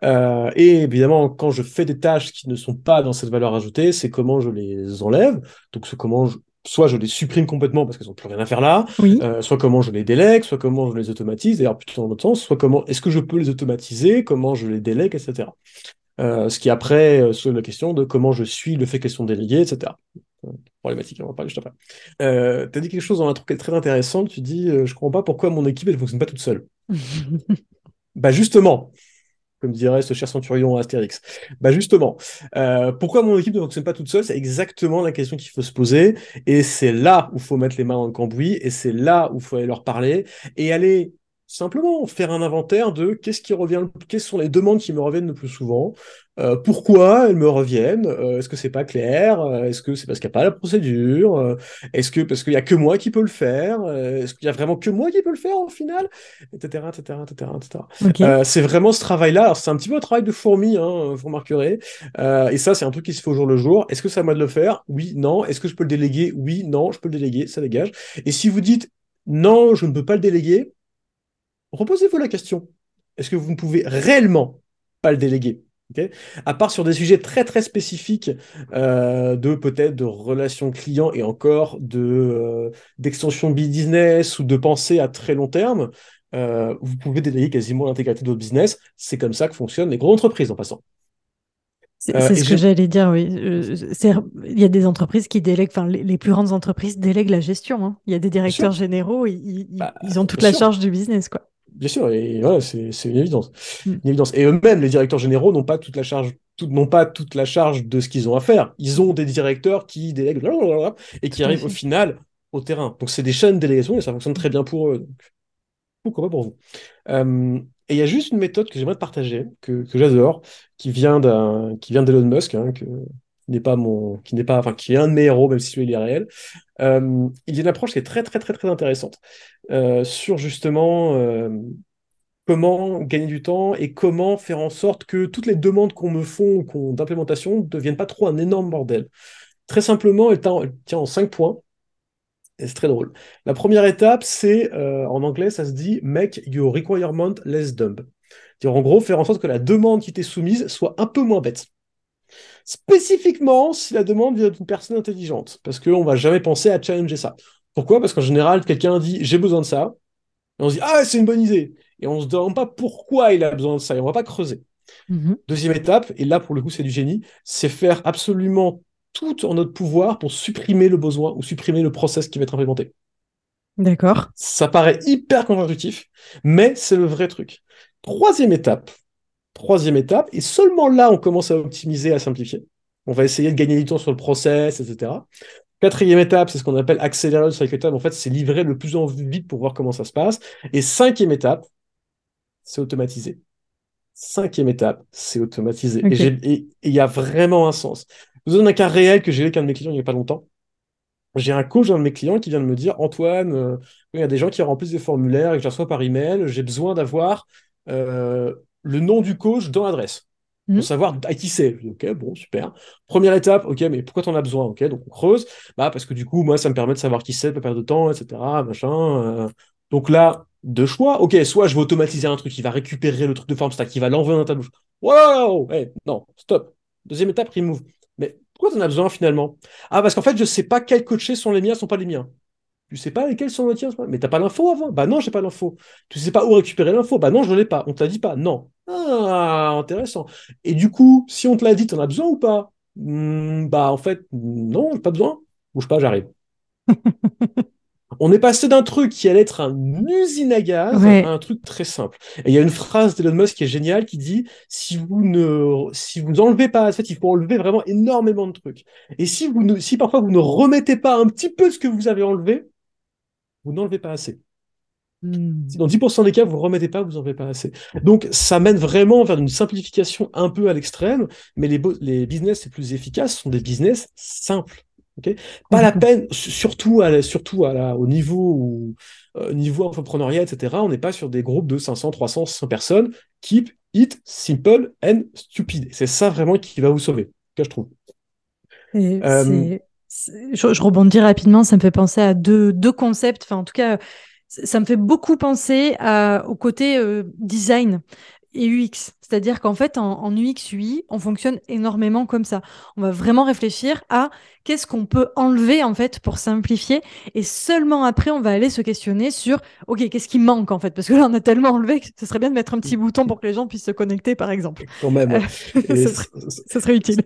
Euh, et évidemment, quand je fais des tâches qui ne sont pas dans cette valeur ajoutée, c'est comment je les enlève. Donc, c'est comment je, soit je les supprime complètement parce qu'elles n'ont plus rien à faire là, euh, soit comment je les délègue, soit comment je les automatise, d'ailleurs plutôt dans l'autre sens, soit comment est-ce que je peux les automatiser, comment je les délègue, etc. Euh, ce qui après euh, soulève la question de comment je suis le fait qu'elles sont déléguées, etc. problématique, on va parler juste après. tu as dit quelque chose dans un truc qui est très intéressant, tu dis je comprends pas pourquoi mon équipe ne fonctionne pas toute seule. bah justement, comme dirait ce cher centurion Astérix. Bah justement, euh, pourquoi mon équipe ne fonctionne pas toute seule? C'est exactement la question qu'il faut se poser, et c'est là où faut mettre les mains dans le cambouis, et c'est là où faut aller leur parler, et aller simplement faire un inventaire de qu'est-ce qui revient, quelles sont les demandes qui me reviennent le plus souvent, euh, pourquoi elles me reviennent, euh, est-ce que c'est pas clair, euh, est-ce que c'est parce qu'il n'y a pas la procédure, est-ce que parce qu'il y a que moi qui peux le faire, est-ce qu'il y a vraiment que moi qui peux le faire au final, etc., etc., etc., etc. c'est vraiment ce travail-là. Alors c'est un petit peu un travail de fourmi, hein, vous remarquerez. et ça, c'est un truc qui se fait au jour le jour. Est-ce que c'est à moi de le faire? Oui, non. Est-ce que je peux le déléguer? Oui, non. Je peux le déléguer, ça dégage. Et si vous dites non, je ne peux pas le déléguer, reposez-vous la question. Est-ce que vous ne pouvez réellement pas le déléguer à part sur des sujets très très spécifiques euh, de peut-être de relations clients et encore de euh, d'extension business ou de pensée à très long terme, euh, vous pouvez déléguer quasiment l'intégralité de votre business. C'est comme ça que fonctionnent les grandes entreprises en passant. C'est ce que j'allais dire, oui. Il y a des entreprises qui délèguent, enfin, les, plus grandes entreprises délèguent la gestion. Hein. Il y a des directeurs généraux, ils, bah, ils, ont toute la charge du business, quoi. Bien sûr, et voilà, c'est une évidence. Mm. une évidence. Et eux-mêmes, les directeurs généraux, n'ont pas toute la charge, n'ont pas toute la charge de ce qu'ils ont à faire. Ils ont des directeurs qui délèguent et qui arrivent au final au terrain. Donc c'est des chaînes de délégation et ça fonctionne très bien pour eux. Donc, pourquoi pas pour vous euh, Et il y a juste une méthode que j'aimerais partager, que, que j'adore, qui vient d'un, qui vient d'Elon Musk, hein, que, qui n'est pas mon, qui n'est pas, enfin, qui est un de mes héros, même si celui-là est réel. Euh, il y a une approche qui est très, très, très, très intéressante euh, sur justement euh, comment gagner du temps et comment faire en sorte que toutes les demandes qu'on me font d'implémentation ne deviennent pas trop un énorme bordel. Très simplement, elle, tient en cinq points. C'est très drôle. La première étape, c'est, en anglais, ça se dit make your requirement less dumb. En gros, faire en sorte que la demande qui t'est soumise soit un peu moins bête. Spécifiquement si la demande vient d'une personne intelligente, parce qu'on va jamais penser à challenger ça. Pourquoi? Parce qu'en général, quelqu'un dit j'ai besoin de ça, et on se dit ah c'est une bonne idée, et on se demande pas pourquoi il a besoin de ça, et on va pas creuser. Mhm. Deuxième étape, et là pour le coup c'est du génie, c'est faire absolument tout en notre pouvoir pour supprimer le besoin ou supprimer le process qui va être implémenté. D'accord. Ça paraît hyper contre-intuitif, mais c'est le vrai truc. Troisième étape, Troisième étape, et seulement là, on commence à optimiser, à simplifier. On va essayer de gagner du temps sur le process, etc. Quatrième étape, c'est ce qu'on appelle accélérer le cycle time. En fait, c'est livrer le plus en vite pour voir comment ça se passe. Et cinquième étape, c'est automatiser. Cinquième étape, c'est automatiser. Et il y a vraiment un sens. Je vous donne un cas réel que j'ai eu avec un de mes clients il n'y a pas longtemps. J'ai un coach d'un de mes clients qui vient de me dire Antoine, euh, il y a des gens qui remplissent des formulaires et que je reçois par email. J'ai besoin d'avoir euh, le nom du coach dans l'adresse. Pour hmm. savoir à qui c'est. Ok, bon, super. Première étape, ok, mais pourquoi t'en as besoin? Ok, donc on creuse. Bah, parce que du coup, moi, ça me permet de savoir qui c'est, pas perdre de temps, etc. Machin. Euh. Donc là, deux choix. Ok, soit je vais automatiser un truc qui va récupérer le truc de forme stack, qui va l'envoyer dans ta bouche. Wow hey, Non, stop. Deuxième étape, remove. Mais pourquoi t'en as besoin finalement? Ah, parce qu'en fait, je sais pas quels coachés sont les miens, sont pas les miens. Tu sais pas lesquels sont les tiens, mais t'as pas l'info avant? Bah non, j'ai pas l'info. Tu sais pas où récupérer l'info? Bah non, je l'ai pas. On te l'a dit pas. Non. Ah, intéressant. Et du coup, si on te l'a dit, t'en as besoin ou pas? Hmm, Bah en fait, non, j'ai pas besoin. Bouge pas, j'arrive. on est passé d'un truc qui allait être un usine à gaz à un truc très simple. Et il y a une phrase d'Elon Musk qui est géniale qui dit si vous ne si vous enlevez pas en fait il faut enlever vraiment énormément de trucs. Et si vous ne, si parfois vous ne remettez pas un petit peu ce que vous avez enlevé, vous n'enlevez pas assez. Hmm. Dans 10% des cas, vous ne remettez pas, vous n'enlevez pas assez. Donc, ça mène vraiment vers une simplification un peu à l'extrême, mais les, les business les plus efficaces sont des business simples. pas la peine, surtout, à, surtout à au niveau, où, euh, niveau entrepreneuriat, etc., on n'est pas sur des groupes de 500, 300, 100 personnes. Keep it simple and stupid. C'est ça vraiment qui va vous sauver, que je trouve. Euh, je, rebondis rapidement, ça me fait penser à deux, deux concepts, enfin en tout cas, ça me fait beaucoup penser à, au côté euh, design et UX. C'est-à-dire qu'en fait, en, UX, UI, on fonctionne énormément comme ça. On va vraiment réfléchir à qu'est-ce qu'on peut enlever en fait pour simplifier. Et seulement après, on va aller se questionner sur, OK, qu'est-ce qui manque en fait? Parce que là, on a tellement enlevé que ce serait bien de mettre un petit bouton pour que les gens puissent se connecter, par exemple. Quand même. Euh, ça serait utile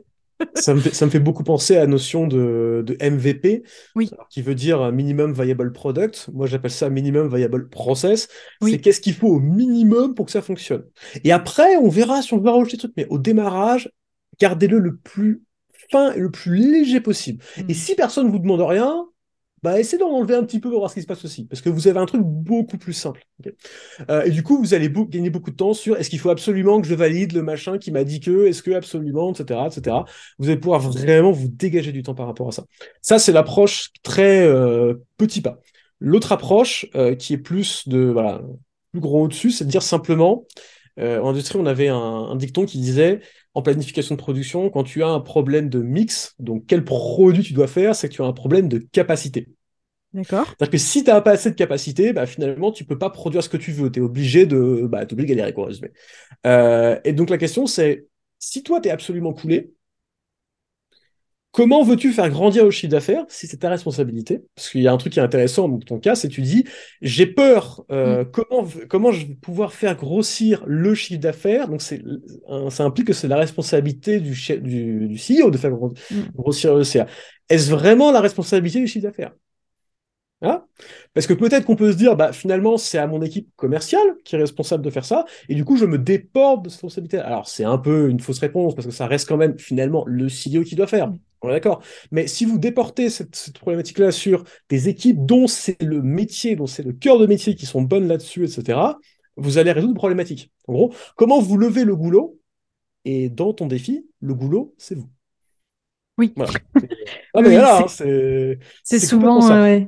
ça, me fait, ça me fait beaucoup penser à la notion de, de MVP, oui. qui veut dire Minimum Viable Product. Moi, j'appelle ça Minimum Viable Process. C'est qu'est-ce qu'il faut au minimum pour que ça fonctionne. Et après, on verra si on veut rajouter des trucs. Mais au démarrage, gardez-le le plus fin et le plus léger possible. Et hmm. si personne ne vous demande rien, bah, essayez d'en enlever un petit peu pour voir ce qui se passe aussi, parce que vous avez un truc beaucoup plus simple. Euh, et du coup, vous allez gagner beaucoup de temps sur est-ce qu'il faut absolument que je valide le machin qui m'a dit que, est-ce que absolument, etc., etc. Vous allez pouvoir vraiment vous dégager du temps par rapport à ça. Ça, c'est l'approche très euh, petit pas. L'autre approche, euh, qui est plus de voilà, plus gros au-dessus, c'est de dire simplement, en industrie, on avait un, un dicton qui disait en planification de production, quand tu as un problème de mix, donc quel produit tu dois faire, c'est que tu as un problème de capacité. D'accord. C'est-à-dire que si tu n'as pas assez de capacité, bah, finalement, tu peux pas produire ce que tu veux. Tu es obligé de, bah, obligé de galérer, quoi, résumé. Euh, et donc, la question, c'est si toi, tu es absolument coulé, Comment veux-tu faire grandir le chiffre d'affaires si c'est ta responsabilité? Parce qu'il y a un truc qui est intéressant dans ton cas, c'est tu dis j'ai peur. Euh, mm. Comment comment je vais pouvoir faire grossir le chiffre d'affaires? Donc c'est ça implique que c'est la responsabilité du, du, du CEO de faire mm. grossir le CA. Est-ce vraiment la responsabilité du chiffre d'affaires? Hein? Parce que peut-être qu'on peut se dire, bah, finalement, c'est à mon équipe commerciale qui est responsable de faire ça, et du coup, je me déporte de cette responsabilité. Alors, c'est un peu une fausse réponse, parce que ça reste quand même, finalement, le CEO qui doit faire. On est d'accord. Mais si vous déportez cette, problématique-là sur des équipes dont c'est le métier, dont c'est le cœur de métier, qui sont bonnes là-dessus, etc., vous allez résoudre une problématique. En gros, comment vous levez le goulot Et dans ton défi, le goulot, c'est vous. Oui. c'est souvent,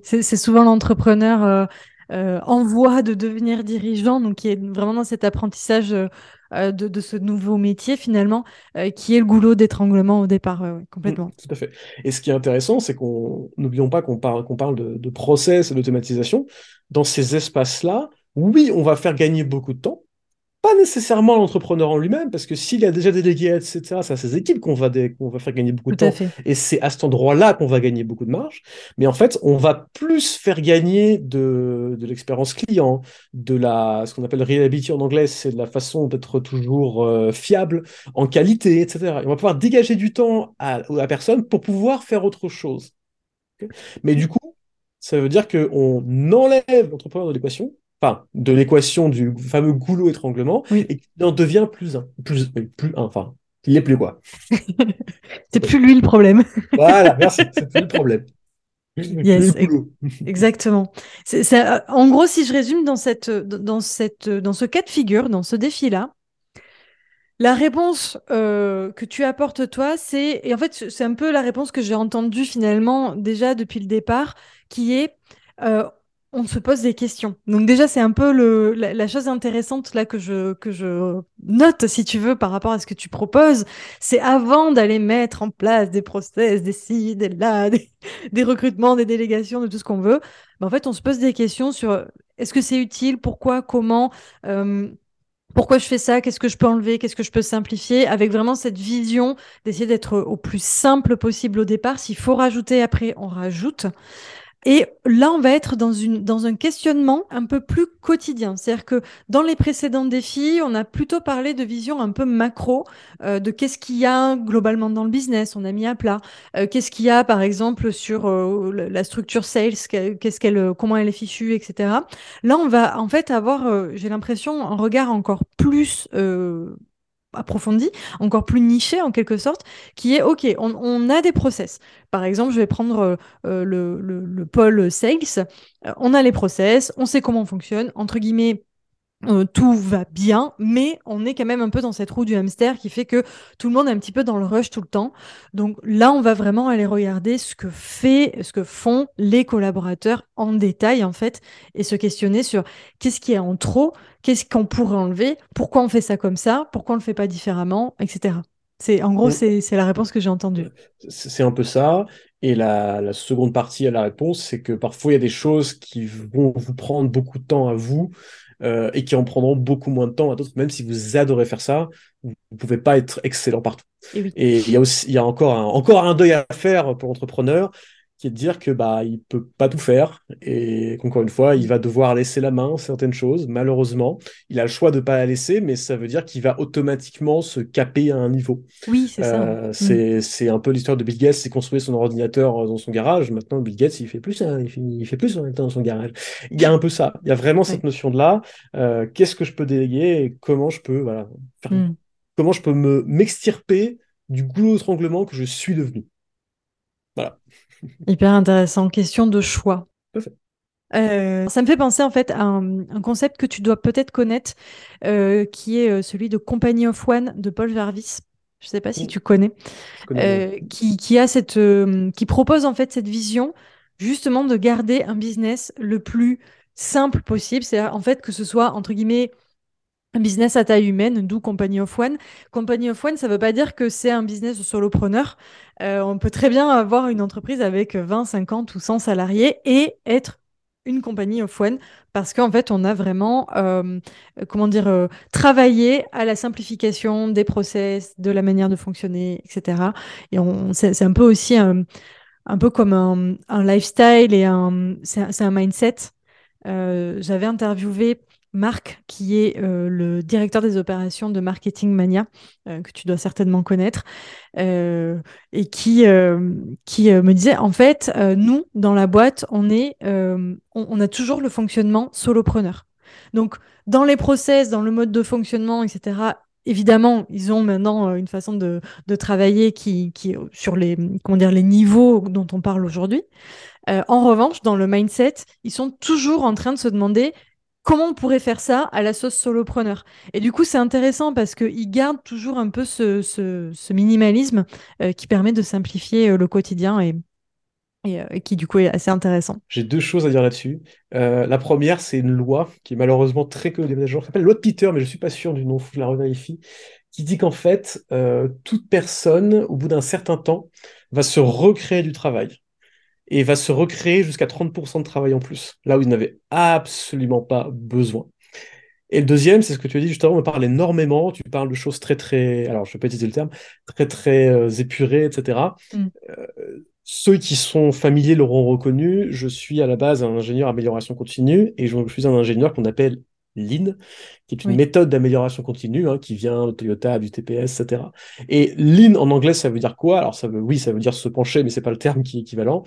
c'est souvent l'entrepreneur euh, euh, en voie de devenir dirigeant, donc qui est vraiment dans cet apprentissage euh, de, ce nouveau métier finalement, qui est le goulot d'étranglement au départ, complètement. Mmh, tout à fait. Et ce qui est intéressant, c'est qu'on n'oublions pas qu'on parle, qu'on parle de, de process et d'automatisation. Dans ces espaces-là, oui, on va faire gagner beaucoup de temps, pas nécessairement l'entrepreneur en lui-même, parce que s'il a déjà délégué, etc., c'est à ses équipes qu'on va, faire gagner beaucoup de temps. Et c'est à cet endroit-là qu'on va gagner beaucoup de marge. Mais en fait, on va plus faire gagner de, de l'expérience client, de la, ce qu'on appelle reliability en anglais, c'est de la façon d'être toujours euh, fiable, en qualité, etc. on va pouvoir dégager du temps à, la personne pour pouvoir faire autre chose. Mais du coup, ça veut dire qu'on enlève l'entrepreneur de l'équation enfin, de l'équation du fameux goulot étranglement, et qui en devient plus un, plus, plus un, enfin, il n'est plus quoi. c'est plus lui le problème. voilà, merci, c'est plus le problème. Yes, exactement. En gros, si je résume dans, cette, dans, cette, dans ce cas de figure, dans ce défi-là, la réponse euh, que tu apportes toi, c'est et en fait c'est un peu la réponse que j'ai entendue finalement déjà depuis le départ, qui est euh, on se pose des questions. Donc déjà, c'est un peu la, chose intéressante là que je, que je note, si tu veux, par rapport à ce que tu proposes. C'est avant d'aller mettre en place des process, des ci, des là, des, recrutements, des délégations, de tout ce qu'on veut. Ben, en fait, on se pose des questions sur est-ce que c'est utile, pourquoi, comment, euh, pourquoi je fais ça, qu'est-ce que je peux enlever, qu'est-ce que je peux simplifier, avec vraiment cette vision d'essayer d'être au plus simple possible au départ. S'il faut rajouter après, on rajoute. Et là, on va être dans, une, dans un questionnement un peu plus quotidien. C'est-à-dire que dans les précédents défis, on a plutôt parlé de vision un peu macro, euh, de qu'est-ce qu'il y a globalement dans le business, on a mis à plat. Euh, qu'est-ce qu'il y a, par exemple, sur euh, la structure sales, qu'est-ce qu'elle, comment elle est fichue, etc. Là, on va en fait avoir, j'ai l'impression, un regard encore plus approfondi, encore plus niché en quelque sorte, qui est OK, on, a des process. Par exemple, je vais prendre euh, euh, le, le, le, pôle sales. Euh, on a les process, on sait comment on fonctionne. Entre guillemets, euh, tout va bien, mais on est quand même un peu dans cette roue du hamster qui fait que tout le monde est un petit peu dans le rush tout le temps. Donc là, on va vraiment aller regarder ce que fait, ce que font les collaborateurs en détail en fait, et se questionner sur qu'est-ce qui est en trop, qu'est-ce qu'on pourrait enlever, pourquoi on fait ça comme ça, pourquoi on le fait pas différemment, etc. C'est en gros, mm. c'est la réponse que j'ai entendue. C'est un peu ça. Et la, la, seconde partie à la réponse, c'est que parfois il y a des choses qui vont vous prendre beaucoup de temps à vous euh, et qui en prendront beaucoup moins de temps à d'autres. Même si vous adorez faire ça, vous ne pouvez pas être excellent partout. Et, il y a aussi, il y a encore un, encore un deuil à faire pour l'entrepreneur, qui est de dire que bah il peut pas tout faire et qu'encore une fois il va devoir laisser la main certaines choses malheureusement. Il a le choix de pas la laisser mais ça veut dire qu'il va automatiquement se caper à un niveau. Oui c'est ça. Euh, mm. c'est un peu l'histoire de Bill Gates il construit son ordinateur dans son garage. Maintenant Bill Gates il fait plus hein, il, fait, il fait plus dans son garage. Il y a un peu ça. Il y a vraiment cette notion de là euh, qu'est-ce que je peux déléguer et comment je peux voilà mm. comment je peux me m'extirper du goulot d'étranglement que je suis devenu? Voilà Hyper intéressant. Question de choix. Euh, ça me fait penser en fait à un, concept que tu dois peut-être connaître, euh, qui est euh, celui de Company of One de Paul Jarvis. Je ne sais pas si tu connais, qui, qui, a cette, qui propose en fait cette vision justement de garder un business le plus simple possible, c'est en fait que ce soit entre guillemets un business à taille humaine, d'où Company of One. Company of One, ça ne veut pas dire que c'est un business de solopreneur. Euh, on peut très bien avoir une entreprise avec 20, 50 ou 100 salariés et être une compagnie of one parce qu'en fait, on a vraiment, euh, comment dire, euh, travaillé à la simplification des process, de la manière de fonctionner, etc. Et on, c'est, un peu aussi un, peu comme un, un lifestyle et un, c'est, un mindset. J'avais interviewé Marc, qui est euh, le directeur des opérations de Marketing Mania, euh, que tu dois certainement connaître, euh, et qui, qui me disait, en fait, nous, dans la boîte, on, est, on, a toujours le fonctionnement solopreneur. Donc, dans les process, dans le mode de fonctionnement, etc., évidemment, ils ont maintenant une façon de, de travailler qui, qui sur les, comment dire, les niveaux dont on parle aujourd'hui. en revanche, dans le mindset, ils sont toujours en train de se demander comment on pourrait faire ça à la sauce solopreneur Et du coup, c'est intéressant parce qu'il garde toujours un peu ce, minimalisme euh, qui permet de simplifier euh, le quotidien et, euh, et, qui du coup est assez intéressant. J'ai deux choses à dire là-dessus. la première, c'est une loi qui est malheureusement très connue des managers, qui s'appelle loi de Peter, mais je suis pas sûr du nom, je la revérifie, qui dit qu'en fait, toute personne, au bout d'un certain temps, va se recréer du travail et va se recréer jusqu'à 30% de travail en plus, là où il n'avait absolument pas besoin. Et le deuxième, c'est ce que tu as dit juste avant, on parle énormément, tu parles de choses très très, alors je ne vais pas utiliser le terme, très très euh, épurées, etc. Mm. Euh, ceux qui sont familiers l'auront reconnu, je suis à la base un ingénieur amélioration continue et je suis un ingénieur qu'on appelle Lean, qui est une méthode d'amélioration continue hein, qui vient de Toyota, du TPS, etc. Et Lean en anglais, ça veut dire quoi? Alors ça veut, oui, ça veut dire se pencher, mais c'est pas le terme qui est équivalent.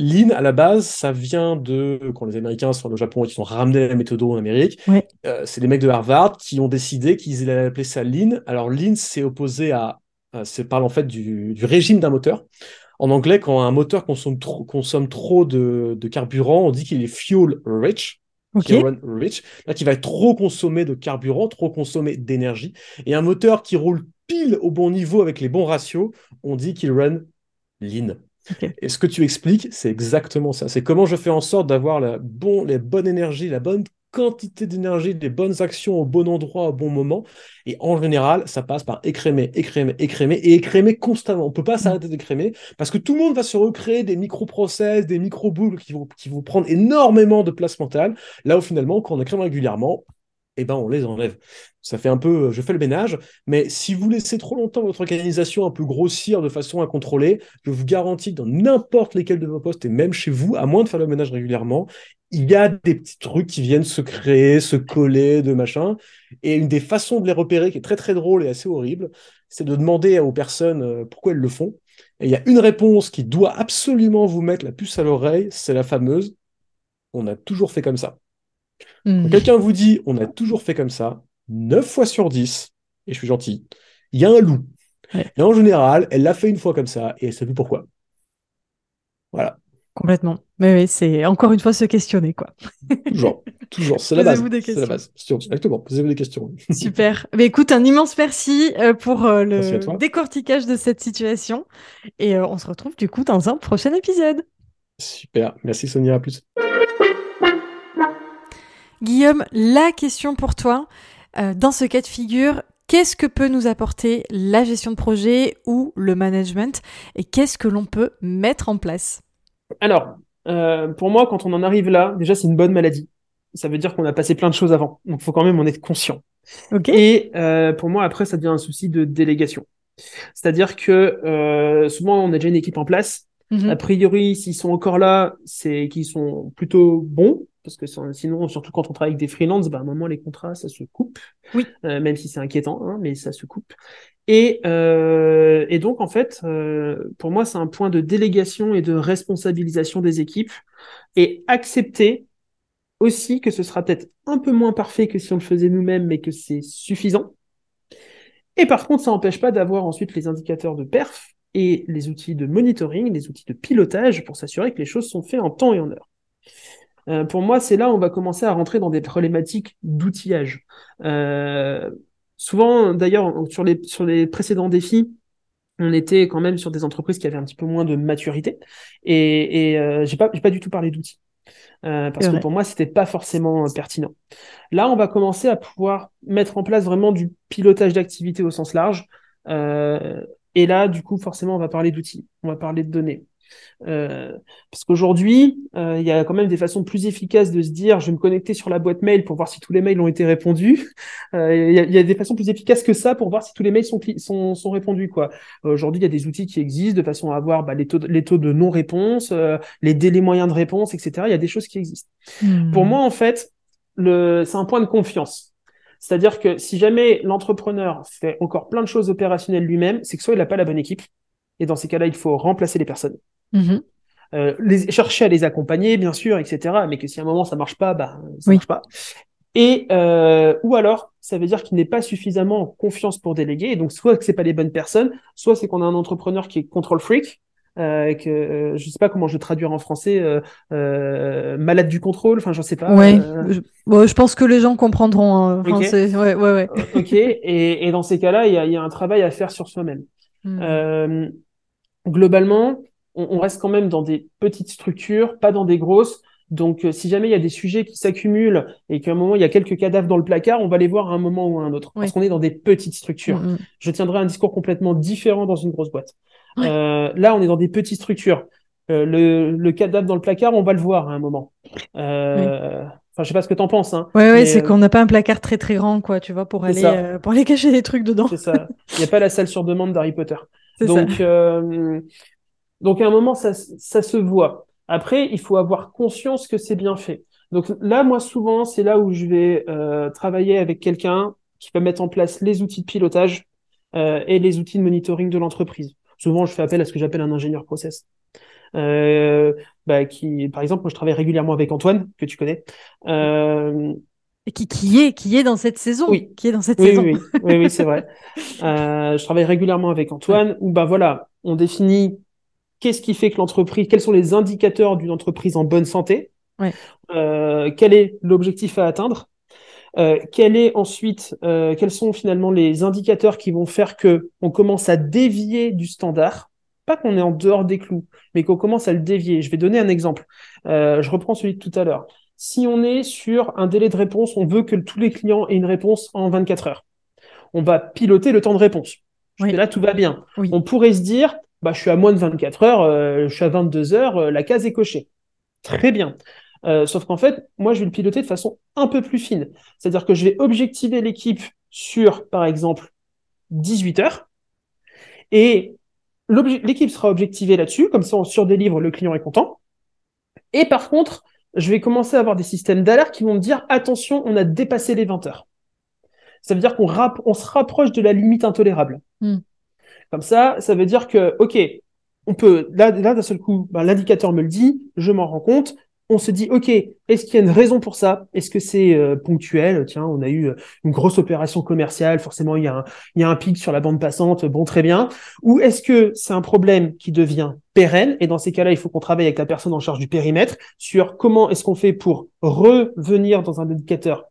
Lean, à la base, ça vient de quand les Américains sont au Japon et qu'ils ont ramené la méthode en Amérique. Euh, c'est des mecs de Harvard qui ont décidé qu'ils allaient appeler ça Lean. Alors Lean, c'est opposé à, c'est parle en fait du, régime d'un moteur. En anglais, quand un moteur consomme trop, consomme trop de, carburant, on dit qu'il est fuel rich. rich, là qui va être trop consommé de carburant, trop consommé d'énergie. Et un moteur qui roule pile au bon niveau avec les bons ratios, on dit qu'il run lean. Et ce que tu expliques, c'est exactement ça. C'est comment je fais en sorte d'avoir la, bon, les bonnes énergies, la bonne quantité d'énergie, les bonnes actions au bon endroit, au bon moment. Et en général, ça passe par écrémer, écrémer, écrémer et écrémer constamment. On peut pas mm. s'arrêter d'écrémer parce que tout le monde va se recréer des micro-process, des micro-boules qui vont, qui vont prendre énormément de place mentale. Là où finalement, quand on écrème régulièrement, eh ben, on les enlève. Ça fait un peu, euh, je fais le ménage, mais si vous laissez trop longtemps votre organisation un peu grossir de façon incontrôlée, je vous garantis que dans n'importe lesquels de vos postes, et même chez vous, à moins de faire le ménage régulièrement, il y a des petits trucs qui viennent se créer, se coller, de machin. Et une des façons de les repérer, qui est très très drôle et assez horrible, c'est de demander aux personnes euh, pourquoi elles le font. Et il y a une réponse qui doit absolument vous mettre la puce à l'oreille, c'est la fameuse on a toujours fait comme ça. Quand hmm. quelqu'un vous dit on a toujours fait comme ça, 9 fois sur 10, et je suis gentil, il y a un loup. Et en général, elle l'a fait une fois comme ça et elle sait plus pourquoi. Voilà. Complètement. Mais oui, c'est encore une fois se questionner, quoi. toujours, toujours. C'est la base. C'est la base. Exactement. Posez-vous des questions. Super. Mais écoute, un immense merci euh, pour euh, le décortiquage de cette situation. Et euh, on se retrouve du coup dans un prochain épisode. Super. Merci Sonia. À plus. Guillaume, la question pour toi, euh, dans ce cas de figure, qu'est-ce que peut nous apporter la gestion de projet ou le management et qu'est-ce que l'on peut mettre en place? Alors, euh, pour moi, quand on en arrive là, déjà, c'est une bonne maladie. Ça veut dire qu'on a passé plein de choses avant. Donc, il faut quand même en être conscient. Et euh, pour moi, après, ça devient un souci de délégation. C'est-à-dire que souvent, on a déjà une équipe en place. Mm-hmm. A priori, s'ils sont encore là, c'est qu'ils sont plutôt bons parce que sinon, surtout quand on travaille avec des freelances, bah, à un moment, les contrats, ça se coupe. Oui. Euh, même si c'est inquiétant, hein, mais ça se coupe. Et, euh, et donc, en fait, euh, pour moi, c'est un point de délégation et de responsabilisation des équipes. Et accepter aussi que ce sera peut-être un peu moins parfait que si on le faisait nous-mêmes, mais que c'est suffisant. Et par contre, ça n'empêche pas d'avoir ensuite les indicateurs de perf et les outils de monitoring, les outils de pilotage pour s'assurer que les choses sont faites en temps et en heure. Euh, pour moi, c'est là où on va commencer à rentrer dans des problématiques d'outillage. Euh, souvent, d'ailleurs, sur les, sur les précédents défis, on était quand même sur des entreprises qui avaient un petit peu moins de maturité. Et, et euh, j'ai pas, pas du tout parlé d'outils. Euh, parce que pour moi, c'était pas forcément pertinent. Là, on va commencer à pouvoir mettre en place vraiment du pilotage d'activité au sens large. Et là, du coup, forcément, on va parler d'outils, on va parler de données, Euh, parce qu'aujourd'hui, euh, il y a quand même des façons plus efficaces de se dire, je vais me connecter sur la boîte mail pour voir si tous les mails ont été répondus. Euh, il y, a, y, a, des façons plus efficaces que ça pour voir si tous les mails sont, sont, sont répondus. quoi. Aujourd'hui, il y a des outils qui existent de façon à avoir bah, les, taux, les taux de non-réponse, les délais moyens de réponse, etc. Il y a des choses qui existent. Hmm. Pour moi, en fait, c'est un point de confiance. C'est-à-dire que si jamais l'entrepreneur fait encore plein de choses opérationnelles lui-même, c'est que soit il n'a pas la bonne équipe, et dans ces cas-là, il faut remplacer les personnes. Mm-hmm. Euh, les, chercher à les accompagner, bien sûr, etc. Mais que si à un moment ça marche pas, bah ça marche pas. Et euh, ou alors, ça veut dire qu'il n'est pas suffisamment en confiance pour déléguer. Et donc, soit que c'est pas les bonnes personnes, soit c'est qu'on a un entrepreneur qui est control freak, euh, que euh, je sais pas comment je traduire en français, euh, euh malade du contrôle. Enfin, j'en sais pas. Ouais. Je, bon, je pense que les gens comprendront. Hein. ouais, ouais, ouais. ok. Et, et, dans ces cas-là, il y a, y a, un travail à faire sur soi-même. Hmm. globalement, on, reste quand même dans des petites structures, pas dans des grosses. Donc, euh, si jamais il y a des sujets qui s'accumulent et qu'à un moment il y a quelques cadavres dans le placard, on va les voir à un moment ou à un autre, parce qu'on est dans des petites structures. Mm, mm. Je tiendrai un discours complètement différent dans une grosse boîte. Euh, là, on est dans des petites structures. Euh, le, le, cadavre dans le placard, on va le voir à un moment. Euh, Enfin, je sais pas ce que t'en penses. Hein, ouais, ouais, c'est qu'on n'a pas un placard très très grand, quoi, tu vois, pour aller euh, pour aller cacher des trucs dedans. C'est ça. Il n'y a pas la salle sur demande d'Harry Potter. Donc, euh, donc à un moment, ça, ça se voit. Après, il faut avoir conscience que c'est bien fait. Donc là, moi, souvent, c'est là où je vais euh, travailler avec quelqu'un qui va mettre en place les outils de pilotage euh, et les outils de monitoring de l'entreprise. Souvent, je fais appel à ce que j'appelle un ingénieur process. Euh, bah, qui, par exemple, moi, je travaille régulièrement avec Antoine, que tu connais. Euh, qui, qui, est, qui est dans cette saison. Oui. Qui est dans cette oui, saison. Oui, oui, oui, c'est vrai. Euh, je travaille régulièrement avec Antoine, où bah voilà, on définit qu'est-ce qui fait que l'entreprise, quels sont les indicateurs d'une entreprise en bonne santé, ouais. quel est l'objectif à atteindre, euh, quel est ensuite, euh, quels sont finalement les indicateurs qui vont faire que on commence à dévier du standard, pas qu'on est en dehors des clous, mais qu'on commence à le dévier. Je vais donner un exemple. Euh, je reprends celui de tout à l'heure. Si on est sur un délai de réponse, on veut que tous les clients aient une réponse en 24 heures. On va piloter le temps de réponse. Oui. Là, tout va bien. Oui. On pourrait se dire, bah, je suis à moins de 24 heures, je suis à 22 heures, la case est cochée. Très bien. Euh, sauf qu'en fait, moi, je vais le piloter de façon un peu plus fine. C'est-à-dire que je vais objectiver l'équipe sur, par exemple, 18 heures. Et l'équipe sera objectivée là-dessus, comme ça on surdélivre, le client est content. Et par contre, je vais commencer à avoir des systèmes d'alerte qui vont me dire attention, on a dépassé les 20 heures. Ça veut dire qu'on on se rapproche de la limite intolérable. Mm. Comme ça, ça veut dire que, OK, on peut, là, là d'un seul coup, ben, l'indicateur me le dit, je m'en rends compte, on se dit, OK, est-ce qu'il y a une raison pour ça? Est-ce que c'est euh, ponctuel? Tiens, on a eu euh, une grosse opération commerciale, forcément, il y, a un, il y a un pic sur la bande passante, bon, très bien. Ou est-ce que c'est un problème qui devient pérenne? Et dans ces cas-là, il faut qu'on travaille avec la personne en charge du périmètre sur comment est-ce qu'on fait pour revenir dans un indicateur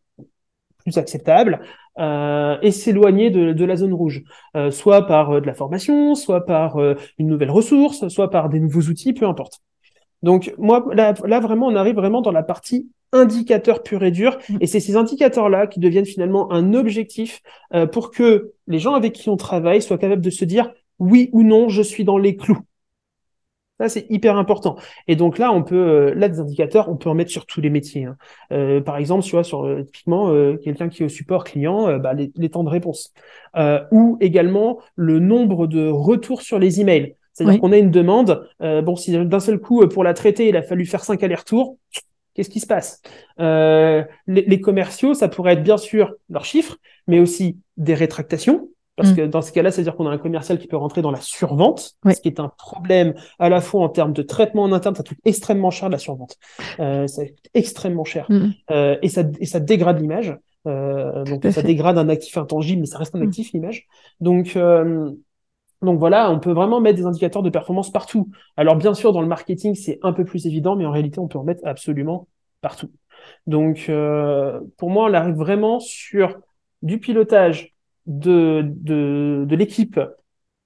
plus acceptable euh, et s'éloigner de, la zone rouge, euh, soit par de la formation, soit par une nouvelle ressource, soit par des nouveaux outils, peu importe. Donc moi, là, là vraiment, on arrive vraiment dans la partie indicateur pur et dur, mmh. et c'est ces indicateurs-là qui deviennent finalement un objectif euh, pour que les gens avec qui on travaille soient capables de se dire oui ou non, je suis dans les clous. Ça, c'est hyper important. Et donc là, on peut, euh, là, des indicateurs, on peut en mettre sur tous les métiers. Hein. Euh, par exemple, tu vois, sur typiquement euh, quelqu'un qui est au support client, euh, bah, les, les, temps de réponse, ou également le nombre de retours sur les emails. C'est-à-dire oui. qu'on a une demande. bon, si d'un seul coup pour la traiter, il a fallu faire cinq allers-retours. Qu'est-ce qui se passe? Les, les commerciaux, ça pourrait être bien sûr leurs chiffres, mais aussi des rétractations, parce mm. que dans ce cas-là, c'est-à-dire qu'on a un commercial qui peut rentrer dans la survente, oui. ce qui est un problème à la fois en termes de traitement en interne, ça coûte extrêmement cher la survente. Euh, ça coûte extrêmement cher. Mm. Euh, et, ça, et ça dégrade l'image. Euh, donc ça fait. dégrade un actif intangible, mais ça reste un mm. actif, l'image. Donc, euh, donc voilà, on peut vraiment mettre des indicateurs de performance partout. Alors bien sûr, dans le marketing, c'est un peu plus évident, mais en réalité, on peut en mettre absolument partout. Donc euh, pour moi, on arrive vraiment sur du pilotage de, de, de l'équipe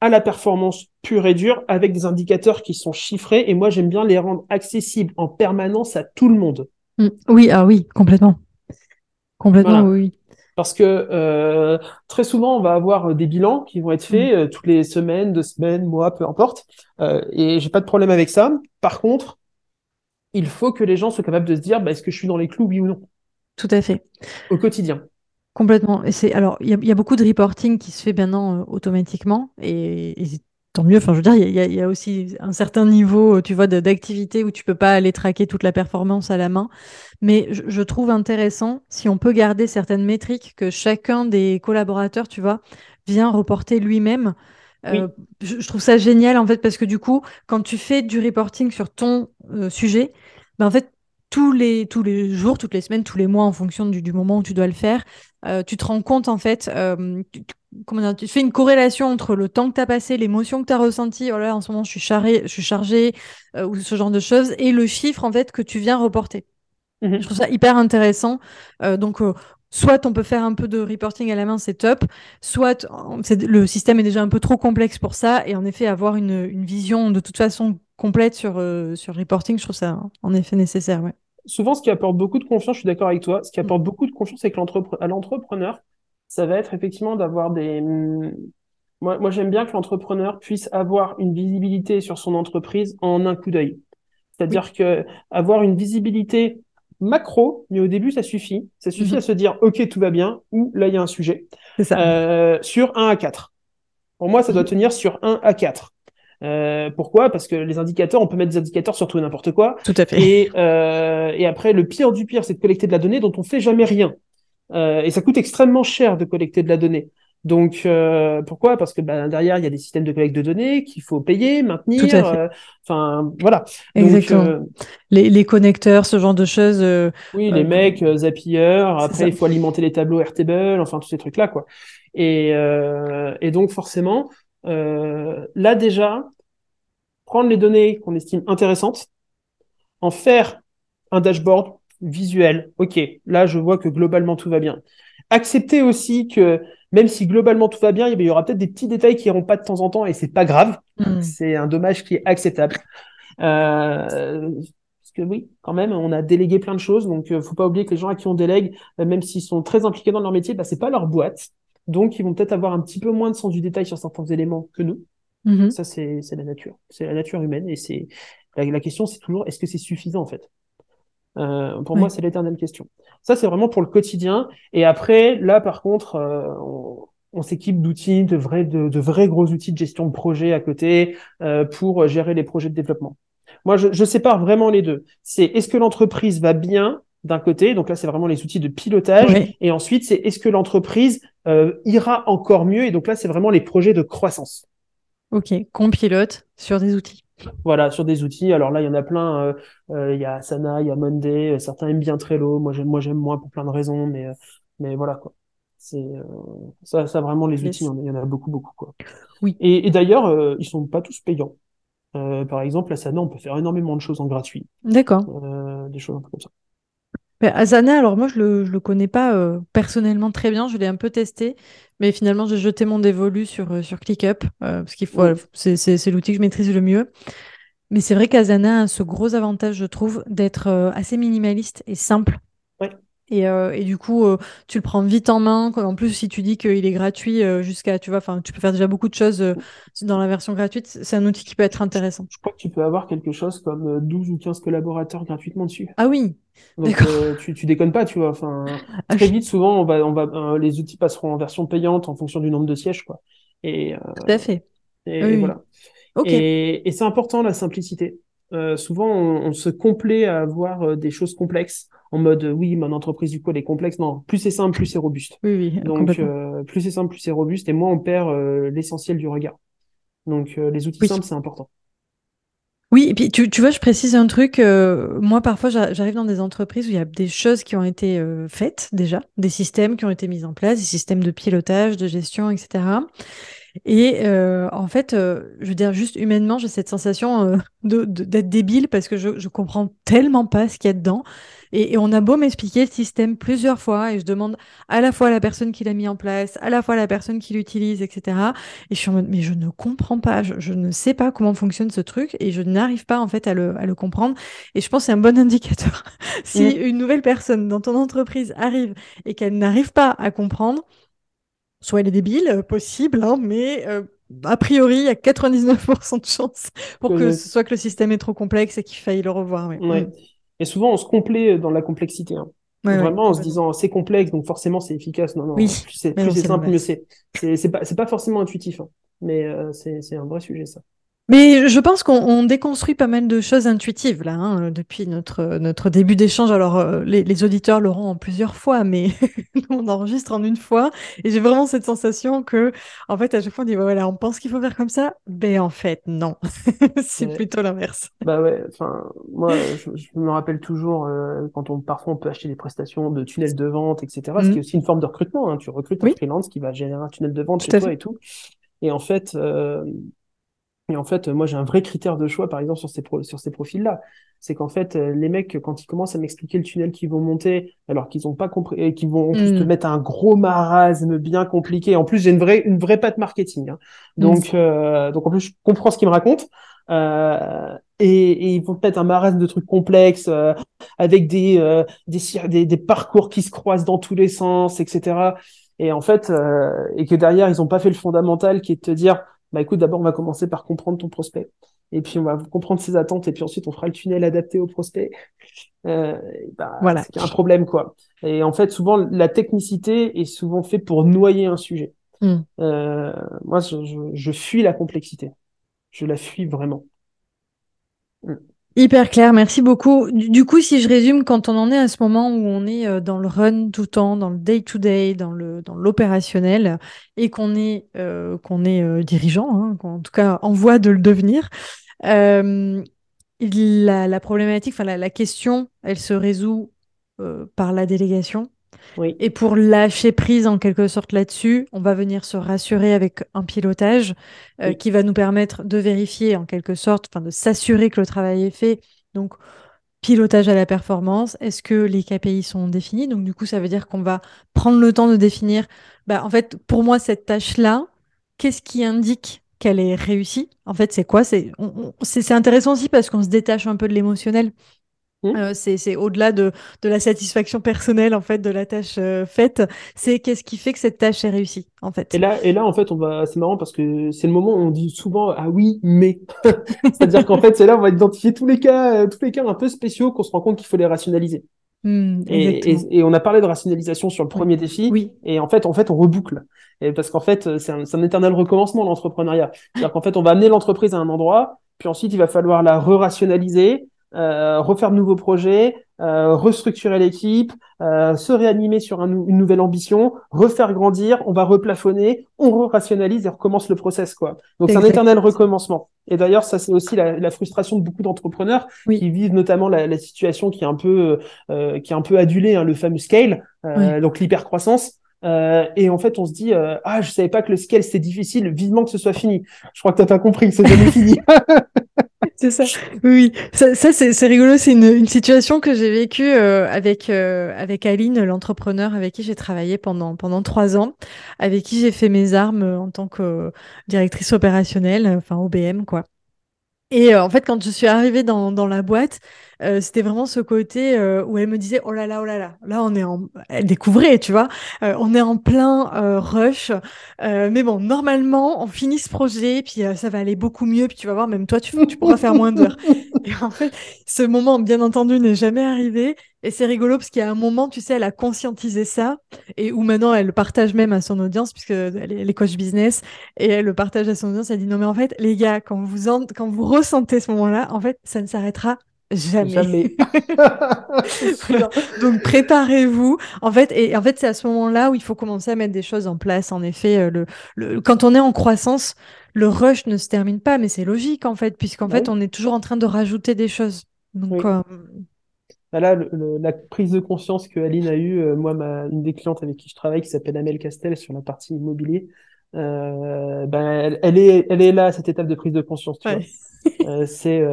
à la performance pure et dure avec des indicateurs qui sont chiffrés et moi j'aime bien les rendre accessibles en permanence à tout le monde. Mmh. Oui, ah oui, complètement. Complètement, voilà. oui. Parce que euh, très souvent, on va avoir des bilans qui vont être faits euh, toutes les semaines, deux semaines, mois, peu importe. Euh, et j'ai pas de problème avec ça. Par contre, il faut que les gens soient capables de se dire, bah, est-ce que je suis dans les clous, oui ou non, Tout à fait. au quotidien. Complètement. Et c'est alors il y, a- il y a beaucoup de reporting qui se fait maintenant euh, automatiquement et, et tant mieux. Enfin, je veux dire, il y a, il y a aussi un certain niveau, euh, tu vois, d'activité où tu peux pas aller traquer toute la performance à la main. Mais je, je trouve intéressant si on peut garder certaines métriques que chacun des collaborateurs, tu vois, vient reporter lui-même. Euh, je, je trouve ça génial en fait parce que du coup, quand tu fais du reporting sur ton euh, sujet, ben en fait tous les tous les jours, toutes les semaines, tous les mois, en fonction du, du moment où tu dois le faire, euh, tu te rends compte en fait, euh, comment dire, tu fais une corrélation entre le temps que tu as passé, l'émotion que tu as ressentie, oh là là, en ce moment je suis charré, je suis chargé, euh, ou ce genre de choses, et le chiffre en fait que tu viens reporter. Mhm. Je trouve ça hyper intéressant. Euh, donc, euh, soit on peut faire un peu de reporting à la main, c'est top. Soit le système est déjà un peu trop complexe pour ça. Et en effet, avoir une, une vision de toute façon complète sur, euh, sur reporting, je trouve ça en effet nécessaire. Ouais. souvent, ce qui apporte beaucoup de confiance, je suis d'accord avec toi, ce qui Mm. apporte beaucoup de confiance avec à l'entrepreneur, ça va être effectivement d'avoir des... hum, Moi, moi j'aime bien que l'entrepreneur puisse avoir une visibilité sur son entreprise en un coup d'œil. C'est-à-dire que avoir une visibilité macro, mais au début, ça suffit. Ça suffit Mhm. à se dire, OK, tout va bien, ou là, il y a un sujet. C'est ça. Euh, sur 1 à 4. Pour moi, ça doit Mhm. tenir sur 1 à 4. Euh, pourquoi? Parce que les indicateurs, on peut mettre des indicateurs sur tout et n'importe quoi. Tout à fait. Et, euh, et après, le pire du pire, c'est de collecter de la donnée dont on fait jamais rien. Euh, et ça coûte extrêmement cher de collecter de la donnée. Donc, euh, pourquoi? Parce que bah, derrière, il y a des systèmes de collecte de données qu'il faut payer, maintenir. Euh, Enfin, voilà. Donc, Exactement. euh, Les, les connecteurs, ce genre de choses. oui, les mecs, Zapier, après il faut alimenter les tableaux Airtable, enfin tous ces trucs-là, quoi. Et, euh, et donc forcément, euh, là déjà, prendre les données qu'on estime intéressantes, en faire un dashboard visuel. Ok, là je vois que globalement tout va bien. Accepter aussi que même si globalement tout va bien, il y aura peut-être des petits détails qui iront pas de temps en temps et c'est pas grave. hmm. C'est un dommage qui est acceptable. Euh, parce que oui, quand même, on a délégué plein de choses, donc euh, faut pas oublier que les gens à qui on délègue, euh, même s'ils sont très impliqués dans leur métier, bah, c'est pas leur boîte. Donc, ils vont peut-être avoir un petit peu moins de sens du détail sur certains éléments que nous. Mhm. Ça, c'est c'est la nature. C'est la nature humaine et c'est la, la question, c'est toujours est-ce que c'est suffisant en fait? Euh, Pour moi, c'est l'éternelle question. Ça, c'est vraiment pour le quotidien. Et après, là, par contre, euh, on, on s'équipe d'outils, de vrais, de, de vrais gros outils de gestion de projet à côté euh, pour gérer les projets de développement. Moi, je, je sépare vraiment les deux. C'est est-ce que l'entreprise va bien d'un côté, donc là, c'est vraiment les outils de pilotage. Et ensuite, c'est est-ce que l'entreprise euh, ira encore mieux Et donc là, c'est vraiment les projets de croissance. Ok, qu'on pilote sur des outils. Voilà, sur des outils. Alors là, il y en a plein. euh, euh, Il y a Asana, il y a Monday. euh, Certains aiment bien Trello. Moi, j'aime, moi, j'aime moins pour plein de raisons. Mais, euh, mais voilà quoi. C'est euh, ça, ça vraiment les outils. Il y en a- il y en a beaucoup, beaucoup quoi. Oui. Et, et d'ailleurs, euh, ils sont pas tous payants. Euh, par exemple, Asana, on peut faire énormément de choses en gratuit, D'accord. euh, des choses un peu comme ça. Ben, Asana, alors moi je le, je le connais pas euh, personnellement très bien, je l'ai un peu testé, mais finalement j'ai jeté mon dévolu sur, euh, sur ClickUp, euh, parce qu'il faut, c'est, l'outil que je maîtrise le mieux. Mais c'est vrai qu'Asana a ce gros avantage, je trouve, d'être assez minimaliste et simple. Et, euh, et du coup, euh, tu le prends vite en main. En plus, si tu dis qu'il est gratuit euh, jusqu'à, tu vois, enfin, tu peux faire déjà beaucoup de choses dans la version gratuite. C'est un outil qui peut être intéressant. Je crois que tu peux avoir quelque chose comme euh, 12 ou 15 collaborateurs gratuitement dessus. Ah oui, Donc euh, tu, tu déconnes pas, tu vois. Enfin, Ah, très vite, souvent, on va, on va, les outils passeront en version payante en fonction du nombre de sièges, quoi. Et, tout à fait. et, Oui, voilà. Ok. Et, et c'est important la simplicité. Souvent, on, on se complaît à avoir des choses complexes en mode oui, mon entreprise du coup elle est complexe. Non, plus c'est simple, plus c'est robuste. Oui, oui, Donc euh, plus c'est simple, plus c'est robuste, et moins on perd euh, l'essentiel du regard. Donc euh, les outils Oui. simples, c'est important. Oui, et puis tu, tu vois, je précise un truc. euh, moi, parfois, j'a- j'arrive dans des entreprises où il y a des choses qui ont été euh, faites déjà, des systèmes qui ont été mis en place, des systèmes de pilotage, de gestion, etc. Et euh, en fait, je veux dire, juste humainement, j'ai cette sensation de, d'être débile parce que je, je comprends tellement pas ce qu'il y a dedans. Et, on a beau m'expliquer le système plusieurs fois et je demande à la fois à la personne qui l'a mis en place, à la fois à la personne qui l'utilise, etc. Et je suis en mode, mais je ne comprends pas, je, je ne sais pas comment fonctionne ce truc et je n'arrive pas en fait à le, à le comprendre. Et je pense que c'est un bon indicateur. si une nouvelle personne dans ton entreprise arrive et qu'elle n'arrive pas à comprendre, soit elle est débile, euh, possible, hein, mais euh, a priori, il y a 99% de chances pour que, ce soit que le système est trop complexe et qu'il faille le revoir. Ouais. Et souvent, on se complaît dans la complexité. Hein. Vraiment en se disant c'est complexe, donc forcément c'est efficace. Non, non, oui, plus c'est simple, mieux c'est. C'est pas, pas forcément intuitif, hein. mais euh, c'est un vrai sujet ça. Mais je pense qu'on déconstruit pas mal de choses intuitives là hein, depuis notre notre début d'échange. Alors euh, les, les, auditeurs l'auront en plusieurs fois, mais on enregistre en une fois et j'ai vraiment cette sensation que en fait à chaque fois on dit voilà on pense qu'il faut faire comme ça, mais en fait non, c'est plutôt l'inverse. Bah ouais, enfin moi je, me rappelle toujours euh, quand on parfois on peut acheter des prestations de tunnels de vente etc. Ce qui est mmh. aussi une forme de recrutement. Hein. Tu recrutes un freelance qui va générer un tunnel de vente chez toi et tout. Et en fait, euh, et en fait, moi, j'ai un vrai critère de choix, par exemple, sur ces, sur ces profils-là. C'est qu'en fait, euh, les mecs, quand ils commencent à m'expliquer le tunnel qu'ils vont monter, alors qu'ils n'ont pas compris, et qu'ils vont en plus te mm. mettre un gros marasme bien compliqué. En plus, j'ai une vraie, une vraie patte marketing. Hein. Donc, mm. euh, donc en plus, je comprends ce qu'ils me racontent. Euh, et, et, ils vont te mettre un marasme de trucs complexes, euh, avec des, euh, des, des, des, parcours qui se croisent dans tous les sens, etc. Et en fait, et que derrière, ils n'ont pas fait le fondamental qui est de te dire, bah écoute, d'abord on va commencer par comprendre ton prospect, et puis on va comprendre ses attentes, et puis ensuite on fera le tunnel adapté au prospect. Euh, bah, voilà, c'est un problème quoi. Et en fait, souvent la technicité est souvent fait pour noyer un sujet. Hmm. Euh, moi, je, je, je, fuis la complexité. Je la fuis vraiment. Hmm. Hyper clair, merci beaucoup. Du coup, si je résume, quand on en est à ce moment où on est euh, dans le run tout le temps, dans le day-to-day, dans le dans l'opérationnel, et qu'on est euh, qu'on est euh, dirigeant, hein, en tout cas en voie de le devenir, la, la, problématique, enfin la, la, question, elle se résout par la délégation. Et pour lâcher prise en quelque sorte là-dessus, on va venir se rassurer avec un pilotage euh, qui va nous permettre de vérifier en quelque sorte, enfin de s'assurer que le travail est fait. Donc pilotage à la performance, est-ce que les KPI sont définis? Donc du coup, ça veut dire qu'on va prendre le temps de définir. Bah, en fait, pour moi, cette tâche-là, qu'est-ce qui indique qu'elle est réussie? En fait, c'est quoi? C'est intéressant aussi parce qu'on se détache un peu de l'émotionnel. Mmh. Euh, c'est au-delà de, de, la satisfaction personnelle en fait de la tâche euh, faite. C'est qu'est-ce qui fait que cette tâche est réussie en fait. Et là, et là en fait, on va. C'est marrant parce que c'est le moment où on dit souvent ah oui mais. C'est-à-dire qu'en fait c'est là on va identifier tous les cas, euh, tous les cas un peu spéciaux qu'on se rend compte qu'il faut les rationaliser. Mmh, et, et, et, on a parlé de rationalisation sur le premier défi. Oui. Et en fait, en fait, on reboucle. Et parce qu'en fait, c'est un, un, éternel recommencement l'entrepreneuriat. C'est-à-dire qu'en fait, on va amener l'entreprise à un endroit, puis ensuite il va falloir la re-rationaliser, euh, refaire de nouveaux projets, euh, restructurer l'équipe, euh, se réanimer sur une nouvelle ambition, refaire grandir, on va replafonner, on rationalise et recommence le process quoi. Donc c'est un éternel recommencement. Et d'ailleurs ça c'est aussi la, frustration de beaucoup d'entrepreneurs qui vivent notamment la, situation qui est un peu qui est un peu adulée, hein, le fameux scale, donc l'hypercroissance. Euh, et en fait, on se dit ah je savais pas que le scale c'était difficile, vivement que ce soit fini. Je crois que t'as pas compris que c'est jamais fini. C'est ça. Oui, ça, ça c'est rigolo. C'est une, une, situation que j'ai vécue euh, avec euh, avec Aline, l'entrepreneur avec qui j'ai travaillé pendant pendant trois ans, avec qui j'ai fait mes armes en tant que directrice opérationnelle, enfin OBM quoi. Et euh, en fait, quand je suis arrivée dans, dans la boîte, euh, c'était vraiment ce côté euh, où elle me disait oh là là oh là là. Là on est en elle découvrait tu vois. On est en plein rush. Mais bon normalement on finit ce projet puis ça va aller beaucoup mieux puis tu vas voir même toi tu, tu pourras faire moins d'heures. Et en fait ce moment bien entendu n'est jamais arrivé et c'est rigolo parce qu'il y a un moment tu sais elle a conscientisé ça et où maintenant elle le partage même à son audience puisque elle est, coach business et elle le partage à son audience elle dit non mais en fait les gars quand vous en, quand vous ressentez ce moment-là en fait ça ne s'arrêtera Jamais. Donc préparez-vous. En fait, et en fait, c'est à ce moment-là où il faut commencer à mettre des choses en place. En effet, euh, le, le, quand on est en croissance, le rush ne se termine pas, mais c'est logique en fait, puisqu'en fait, on est toujours en train de rajouter des choses. Donc euh, bah là, la prise de conscience que Aline a eue, euh, moi, ma, une des clientes avec qui je travaille, qui s'appelle Amel Castel sur la partie immobilier, euh, ben, elle, est, elle est là, cette étape de prise de conscience, tu vois. c'est,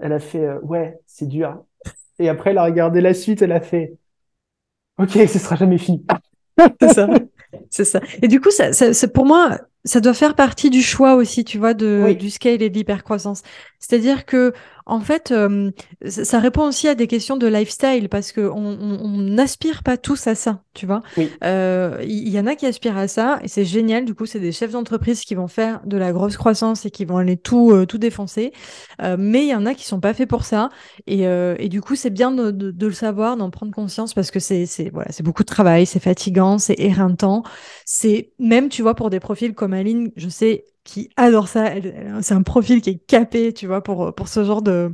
elle a fait, ouais, c'est dur. Et après, elle a regardé la suite, elle a fait, ok, ce sera jamais fini. c'est ça. C'est ça. Et du coup, ça, ça, pour moi, ça doit faire partie du choix aussi, tu vois, de, du scale et de l'hypercroissance. C'est-à-dire que en fait, euh, ça répond aussi à des questions de lifestyle parce que on n'aspire pas tous à ça, tu vois. Euh, il y, en a qui aspirent à ça et c'est génial. Du coup, c'est des chefs d'entreprise qui vont faire de la grosse croissance et qui vont aller tout euh, tout défoncer. mais il y en a qui sont pas faits pour ça et, et du coup, c'est bien de, de, le savoir, d'en prendre conscience parce que c'est c'est voilà, c'est beaucoup de travail, c'est fatigant, c'est éreintant. C'est même, tu vois, pour des profils comme Aline, je sais qui adore ça. c'est un profil qui est capé, tu vois, pour, pour ce genre de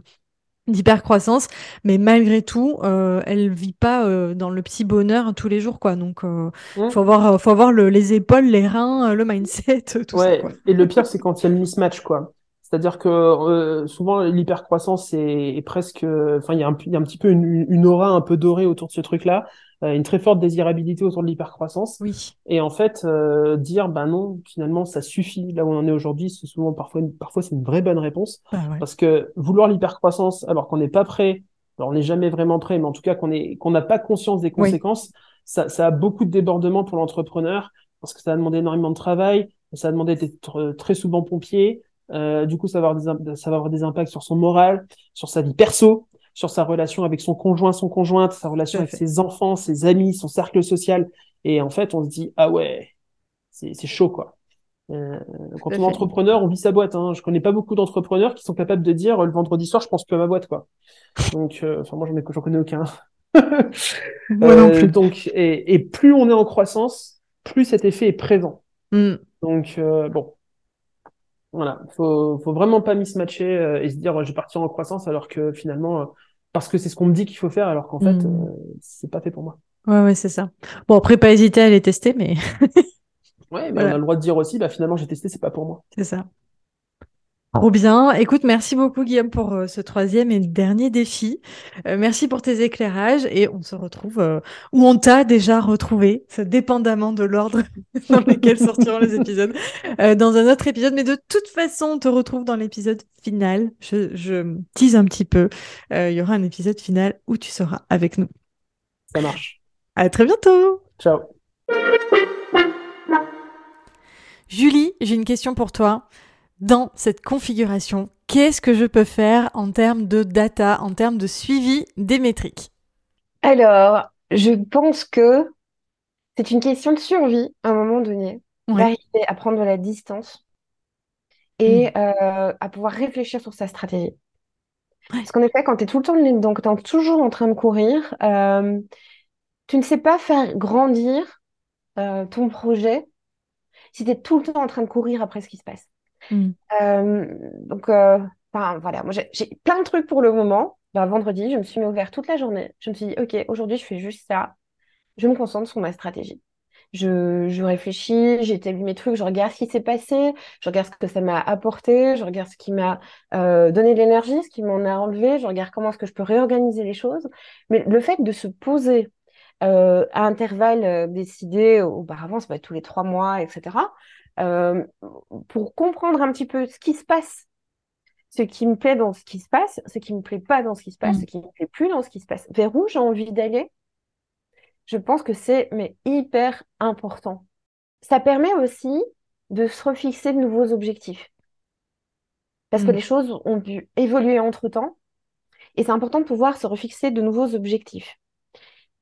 d'hypercroissance, mais malgré tout, euh, elle vit pas euh, dans le petit bonheur tous les jours, quoi. Donc, euh, faut avoir, faut avoir le, les épaules, les reins, le mindset, tout ça. Quoi. Et le pire, c'est quand il y a le mismatch, quoi. C'est-à-dire que euh, souvent l'hypercroissance est, est, presque, enfin il y, a un, il y a un petit peu une, une, aura un peu dorée autour de ce truc-là. Euh, une très forte désirabilité autour de l'hypercroissance. Oui. Et en fait, euh, dire, ben non, finalement, ça suffit. Là où on en est aujourd'hui, c'est souvent parfois, parfois c'est une vraie bonne réponse. Bah Parce que vouloir l'hypercroissance alors qu'on n'est pas prêt, alors on n'est jamais vraiment prêt, mais en tout cas qu'on est, qu'on n'a pas conscience des conséquences, ça, ça a beaucoup de débordements pour l'entrepreneur parce que ça a demandé énormément de travail, ça a demandé d'être très souvent pompier. Euh, du coup, ça va, avoir des, ça va avoir des impacts sur son moral, sur sa vie perso, sur sa relation avec son conjoint, son conjointe, sa relation avec ses enfants, ses amis, son cercle social. Et en fait, on se dit, ah ouais, c'est chaud, quoi. Euh, quand on est entrepreneur, on vit sa boîte. Hein. Je connais pas beaucoup d'entrepreneurs qui sont capables de dire le vendredi soir, je pense plus à ma boîte, quoi. Donc, euh, enfin, moi, j'en connais aucun. moi non euh, plus. Donc, et, et, plus on est en croissance, plus cet effet est présent. Mm. Donc, euh, bon, voilà, faut, faut vraiment pas mismatcher et se dire je vais partir en croissance alors que finalement parce que c'est ce qu'on me dit qu'il faut faire, alors qu'en fait, hmm. euh, c'est pas fait pour moi. Ouais, ouais, c'est ça. Bon, après, pas hésiter à les tester, mais. ouais, mais on a le droit de dire aussi, bah finalement, j'ai testé, c'est pas pour moi. C'est ça. Trop bien. Écoute, merci beaucoup Guillaume pour euh, ce troisième et dernier défi. Euh, merci pour tes éclairages et on se retrouve euh, où on t'a déjà retrouvé, dépendamment de l'ordre dans lequel sortiront les épisodes, dans un autre épisode. Mais de toute façon, on te retrouve dans l'épisode final. Je, je tease un petit peu. Il y aura un épisode final où tu seras avec nous. Ça marche. À très bientôt. Ciao. Julie, j'ai une question pour toi dans cette configuration, qu'est-ce que je peux faire en termes de data, en termes de suivi des métriques? Alors, je pense que c'est une question de survie à un moment donné, d'arriver à prendre de la distance et mm. euh, à pouvoir réfléchir sur sa stratégie. Parce qu'en effet, quand tu es tout le temps donc es toujours en train de courir, euh, tu ne sais pas faire grandir euh, ton projet si tu es tout le temps en train de courir après ce qui se passe. Mm. Euh, donc, euh, voilà, moi j'ai plein de trucs pour le moment. Ben, vendredi, je me suis mis ouvert toute la journée. Je me suis dit, OK, aujourd'hui, je fais juste ça. Je me concentre sur ma stratégie. Je, je réfléchis, j'établis mes trucs, je regarde ce qui s'est passé, je regarde ce que ça m'a apporté, je regarde ce qui m'a euh, donné de l'énergie, ce qui m'en a enlevé, je regarde comment est-ce que je peux réorganiser les choses. Mais le fait de se poser à intervalles décidés auparavant, va être tous les trois mois, etc. Euh, pour comprendre un petit peu ce qui se passe, ce qui me plaît dans ce qui se passe, ce qui me plaît pas dans ce qui se passe, mm. ce qui me plaît plus dans ce qui se passe, vers où j'ai envie d'aller, je pense que c'est mais hyper important. Ça permet aussi de se refixer de nouveaux objectifs. Parce que mm. les choses ont dû évoluer entre temps. Et c'est important de pouvoir se refixer de nouveaux objectifs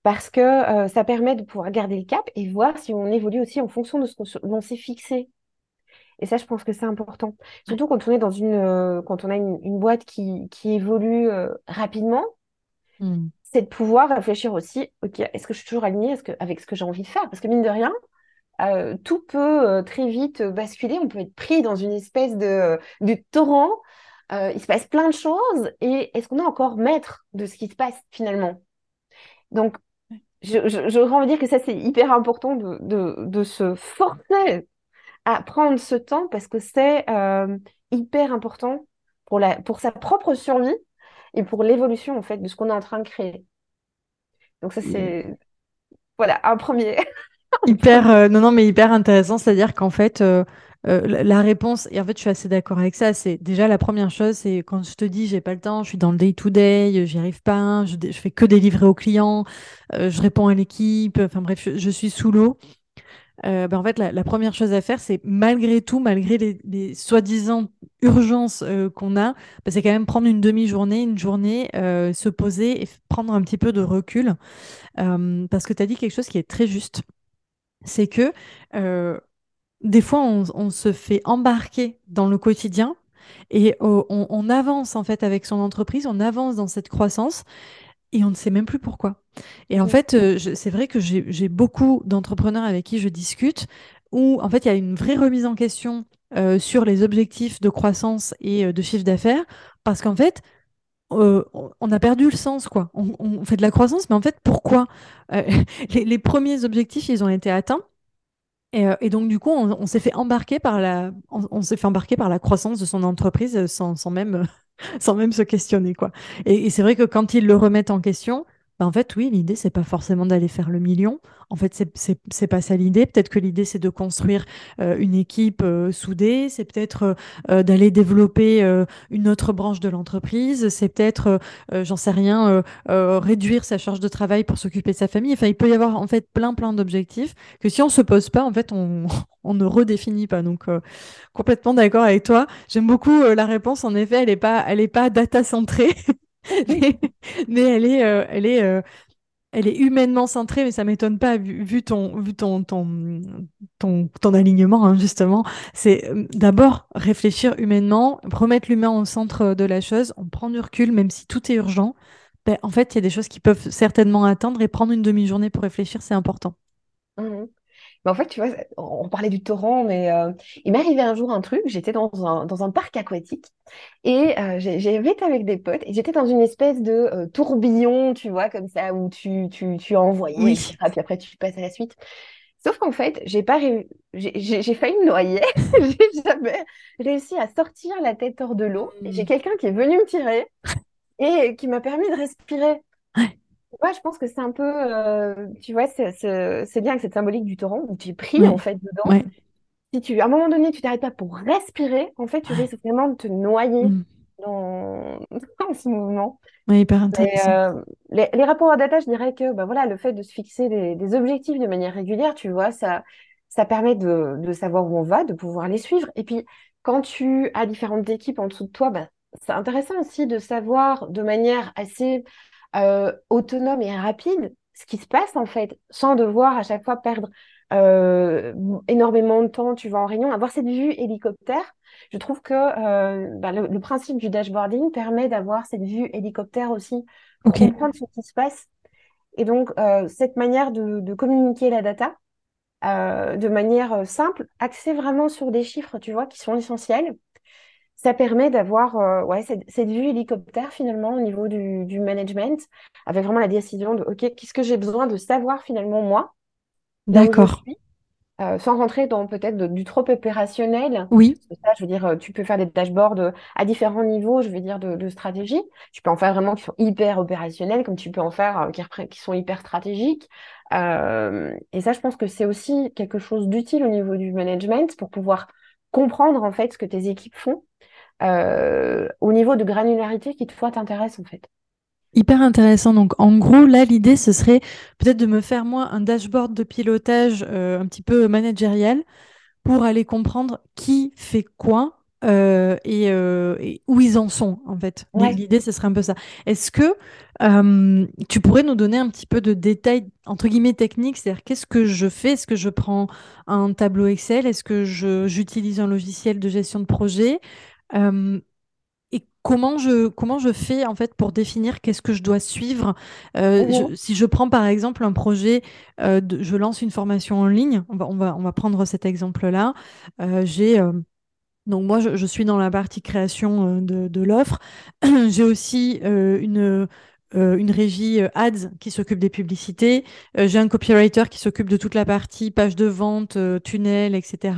parce que euh, ça permet de pouvoir garder le cap et voir si on évolue aussi en fonction de ce qu'on s'est fixé. Et ça, je pense que c'est important. Surtout quand on est dans une, euh, quand on a une, boîte qui, qui évolue euh, rapidement, hmm. c'est de pouvoir réfléchir aussi, ok, est-ce que je suis toujours alignée avec ce que j'ai envie de faire? Parce que mine de rien, tout peut très vite basculer. On peut être pris dans une espèce de, de torrent. il se passe plein de choses. Et est-ce qu'on est encore maître de ce qui se passe finalement? Donc, je, je, envie de dire que ça, c'est hyper important de, se forcer à prendre ce temps parce que c'est euh, hyper important pour, la, pour sa propre survie et pour l'évolution en fait de ce qu'on est en train de créer. Donc ça, c'est voilà, un premier, hyper, non, non, mais hyper intéressant. C'est-à-dire qu'en fait, la réponse, et en fait, je suis assez d'accord avec ça. C'est déjà la première chose, c'est quand je te dis, j'ai pas le temps, je suis dans le day-to-day, j'y arrive pas, je, je, fais que délivrer aux clients, je réponds à l'équipe, enfin bref, je suis sous l'eau. Euh, ben en fait, la, première chose à faire, c'est malgré tout, malgré les, soi-disant urgences euh, qu'on a, ben, c'est quand même prendre une demi-journée, une journée, euh, se poser et prendre un petit peu de recul. parce que tu as dit quelque chose qui est très juste. C'est que des fois, on, se fait embarquer dans le quotidien et on, on, avance en fait avec son entreprise, on avance dans cette croissance et on ne sait même plus pourquoi. Et en fait, euh, c'est vrai que j'ai beaucoup d'entrepreneurs avec qui je discute où en fait il y a une vraie remise en question euh, sur les objectifs de croissance et euh, de chiffre d'affaires parce qu'en fait on a perdu le sens quoi. On, fait de la croissance, mais en fait pourquoi? Les, les, premiers objectifs ils ont été atteints. Et, donc du coup, on, s'est fait embarquer par la, on, s'est fait embarquer par la croissance de son entreprise sans, sans même sans même se questionner quoi. Et, c'est vrai que quand ils le remettent en question, bah, en fait, oui, l'idée, c'est pas forcément d'aller faire le million. En fait, c'est pas ça l'idée. Peut-être que l'idée, c'est de construire euh, une équipe euh, soudée. C'est peut-être euh, d'aller développer une autre branche de l'entreprise. C'est peut-être, j'en sais rien, réduire sa charge de travail pour s'occuper de sa famille. Enfin, il peut y avoir en fait plein, plein d'objectifs que si on se pose pas, en fait, on, ne redéfinit pas. Donc, complètement d'accord avec toi. J'aime beaucoup la réponse. En effet, elle n'est pas, elle est pas data centrée. mais, elle est, euh, elle est, euh, elle est humainement centrée, mais ça m'étonne pas vu, ton, vu ton, ton, ton, alignement hein, justement. C'est euh, d'abord réfléchir humainement, remettre l'humain au centre de la chose, on prend du recul, même si tout est urgent. Ben, en fait, il y a des choses qui peuvent certainement attendre et prendre une demi-journée pour réfléchir, c'est important. Mmh en fait, tu vois, on parlait du torrent, mais euh, il m'est arrivé un jour un truc. J'étais dans un, dans un parc aquatique et euh, j'ai été avec des potes et j'étais dans une espèce de euh, tourbillon, tu vois, comme ça, où tu, tu, tu envoyé, oui. puis après tu passes à la suite. Sauf qu'en fait, j'ai pas j'ai failli me noyer. j'ai jamais réussi à sortir la tête hors de l'eau. J'ai mmh. quelqu'un qui est venu me tirer et qui m'a permis de respirer. Ouais, je pense que c'est un peu, euh, tu vois, c'est bien que cette symbolique du torrent où tu es pris en fait dedans. Si tu, à un moment donné, tu t'arrêtes pas pour respirer, en fait, tu risques vraiment de te noyer mm. dans... ce mouvement. Oui, hyper intéressant. Euh, les, rapports à data, je dirais que bah, voilà, le fait de se fixer des, objectifs de manière régulière, tu vois, ça, ça permet de, de, savoir où on va, de pouvoir les suivre. Et puis, quand tu as différentes équipes en dessous de toi, bah, c'est intéressant aussi de savoir de manière assez euh, autonome et rapide ce qui se passe en fait, sans devoir à chaque fois perdre euh, énormément de temps, tu vas en réunion, avoir cette vue hélicoptère. Je trouve que euh, bah, le, principe du dashboarding permet d'avoir cette vue hélicoptère aussi pour comprendre ce qui se passe. Et donc, cette manière de, de, communiquer la data de manière simple, axée vraiment sur des chiffres, tu vois, qui sont essentiels, ça permet d'avoir euh, ouais, cette, vue hélicoptère finalement au niveau du, management, avec vraiment la décision de OK, qu'est-ce que j'ai besoin de savoir finalement moi D'accord. Euh, sans rentrer dans peut-être du trop opérationnel. Oui. ça, je veux dire, euh, tu peux faire des dashboards à différents niveaux, je veux dire, de, stratégie. Tu peux en faire vraiment qui sont hyper opérationnels, comme tu peux en faire qui, qui, sont hyper stratégiques. et ça, je pense que c'est aussi quelque chose d'utile au niveau du management pour pouvoir comprendre en fait ce que tes équipes font euh, au niveau de granularité qui toi t'intéresse en fait. Hyper intéressant. Donc, en gros, là, l'idée, ce serait peut-être de me faire, moi, un dashboard de pilotage euh, un petit peu managériel pour aller comprendre qui fait quoi euh, et, où ils en sont, en fait. L'idée, ce serait un peu ça. Est-ce que tu pourrais nous donner un petit peu de détails, entre guillemets, techniques? C'est-à-dire, qu'est-ce que je fais? Est-ce que je prends un tableau Excel? Est-ce que j'utilise un logiciel de gestion de projet? Et comment je, comment je fais en fait pour définir qu'est-ce que je dois suivre? Mmh Si je prends par exemple un projet, je lance une formation en ligne, on va, on va, on va prendre cet exemple-là. j'ai donc moi, je, suis dans la partie création de, de l'offre. J'ai aussi une, euh, une régie euh, ads qui s'occupe des publicités, euh, j'ai un copywriter qui s'occupe de toute la partie page de vente, tunnel, etc.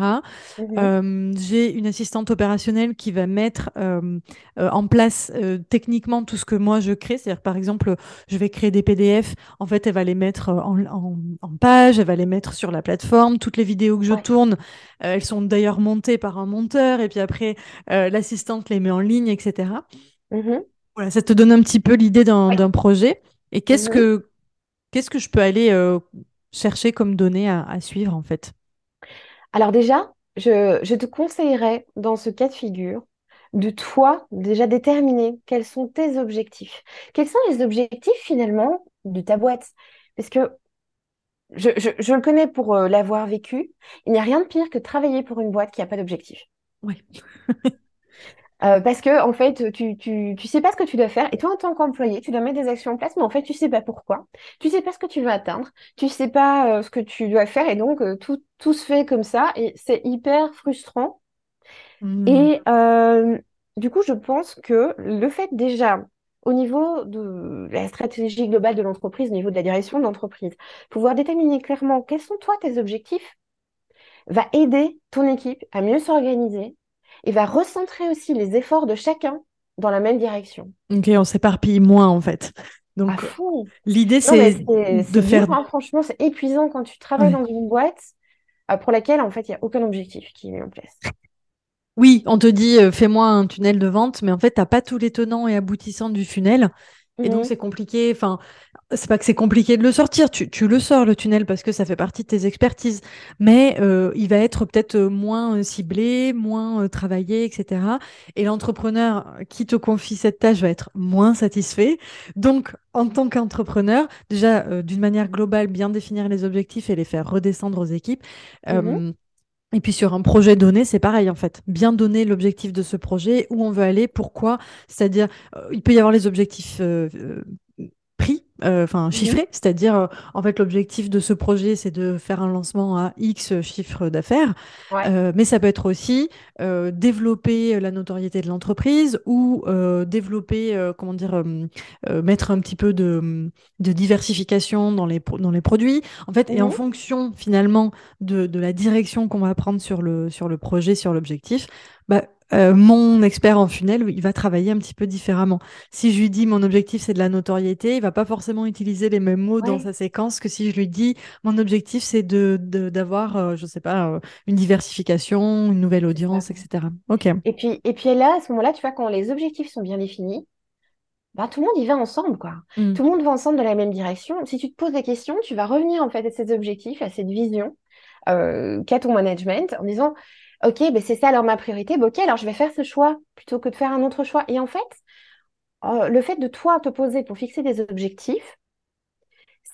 Mhm. j'ai une assistante opérationnelle qui va mettre en place techniquement tout ce que moi je crée. C'est-à-dire, par exemple, je vais créer des PDF. En fait, elle va les mettre en, en, page, elle va les mettre sur la plateforme. Toutes les vidéos que je tourne, elles sont d'ailleurs montées par un monteur. Et puis après, l'assistante les met en ligne, etc. Voilà, ça te donne un petit peu l'idée d'un projet. Et qu'est-ce que qu'est-ce que je peux aller euh, chercher comme données à, suivre en fait? Alors déjà, je, je te conseillerais dans ce cas de figure de toi déjà déterminer quels sont tes objectifs. Quels sont les objectifs finalement de ta boîte? Parce que je, je, je le connais pour euh, l'avoir vécu, il n'y a rien de pire que travailler pour une boîte qui n'a pas d'objectif. Oui. Euh, parce que en fait, tu, tu, tu sais pas ce que tu dois faire. Et toi, en tant qu'employé, tu dois mettre des actions en place, mais en fait, tu sais pas pourquoi. Tu sais pas ce que tu veux atteindre. Tu sais pas euh, ce que tu dois faire. Et donc, euh, tout, tout se fait comme ça. Et c'est hyper frustrant. Mmh. Et du coup, je pense que le fait déjà, au niveau de la stratégie globale de l'entreprise, au niveau de la direction de l'entreprise, pouvoir déterminer clairement quels sont toi tes objectifs, va aider ton équipe à mieux s'organiser, et va recentrer aussi les efforts de chacun dans la même direction. Ok, on s'éparpille moins en fait. Donc, l'idée, c'est de faire. Hein, franchement, c'est épuisant quand tu travailles dans une boîte euh, pour laquelle, en fait, il n'y a aucun objectif qui est mis en place. Oui, on te dit, euh, fais-moi un tunnel de vente, mais en fait, tu n'as pas tous les tenants et aboutissants du funnel. Et donc, mhm. c'est compliqué. Enfin, c'est pas que c'est compliqué de le sortir. Tu, tu, le sors, le tunnel, parce que ça fait partie de tes expertises. Mais euh, il va être peut-être moins euh, ciblé, moins euh, travaillé, etc. Et l'entrepreneur qui te confie cette tâche va être moins satisfait. Donc, en tant qu'entrepreneur, déjà, d'une manière globale, bien définir les objectifs et les faire redescendre aux équipes. Mhm. Et puis sur un projet donné, c'est pareil en fait. Bien donner l'objectif de ce projet, où on veut aller, pourquoi. C'est-à-dire, euh, il peut y avoir les objectifs euh, euh, prix, enfin mhm. chiffrés, c'est-à-dire euh, en fait l'objectif de ce projet c'est de faire un lancement à X chiffre d'affaires, euh, mais ça peut être aussi euh, développer la notoriété de l'entreprise ou développer, comment dire, mettre un petit peu de, de, diversification dans les, dans les produits. En fait, et en mhm. fonction finalement de, de la direction qu'on va prendre sur le, sur le projet, sur l'objectif, bah, euh, mon expert en funnel, il va travailler un petit peu différemment. Si je lui dis mon objectif c'est de la notoriété, il va pas forcément utiliser les mêmes mots dans sa séquence que si je lui dis mon objectif c'est de d'avoir, euh, je sais pas, euh, une diversification, une nouvelle audience, etc. Ok. Et puis et puis là, à ce moment-là, tu vois, quand les objectifs sont bien définis, bah, tout le monde y va ensemble, quoi. Mmh. Tout le monde va ensemble dans la même direction. Si tu te poses des questions, tu vas revenir en fait à ces objectifs, à cette vision qu'a ton management en disant Ok, ben c'est ça alors ma priorité. Ben, ok, alors je vais faire ce choix plutôt que de faire un autre choix. Et en fait, euh, le fait de toi te poser pour fixer des objectifs,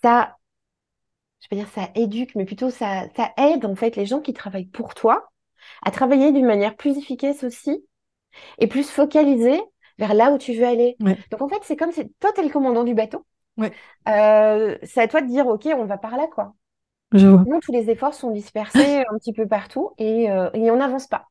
ça, je vais dire ça éduque, mais plutôt ça, ça aide en fait les gens qui travaillent pour toi à travailler d'une manière plus efficace aussi et plus focalisée vers là où tu veux aller. Donc en fait, c'est comme si toi, tu es le commandant du bateau. Euh, c'est à toi de dire, OK, on va par là, quoi. Je tous les efforts sont dispersés un petit peu partout et, euh, on n'avance pas.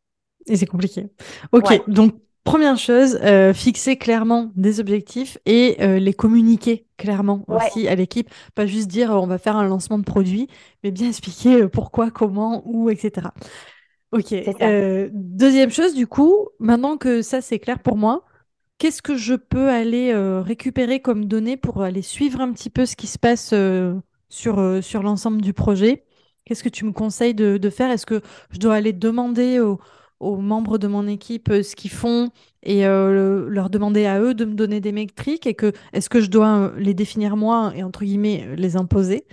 Et c'est compliqué. Ok, donc première chose, euh, fixer clairement des objectifs et euh, les communiquer clairement aussi à l'équipe. Pas juste dire on va faire un lancement de produit, mais bien expliquer pourquoi, comment, où, etc. Ok. deuxième chose, du coup, maintenant que ça c'est clair pour moi, qu'est-ce que je peux aller récupérer comme données pour aller suivre un petit peu ce qui se passe sur, euh, sur l'ensemble du projet. Qu'est-ce que tu me conseilles de, faire? Est-ce que je dois aller demander aux, membres de mon équipe euh, ce qu'ils font et euh, leur demander à eux de me donner des métriques et que est-ce que je dois les définir moi et entre guillemets les imposer?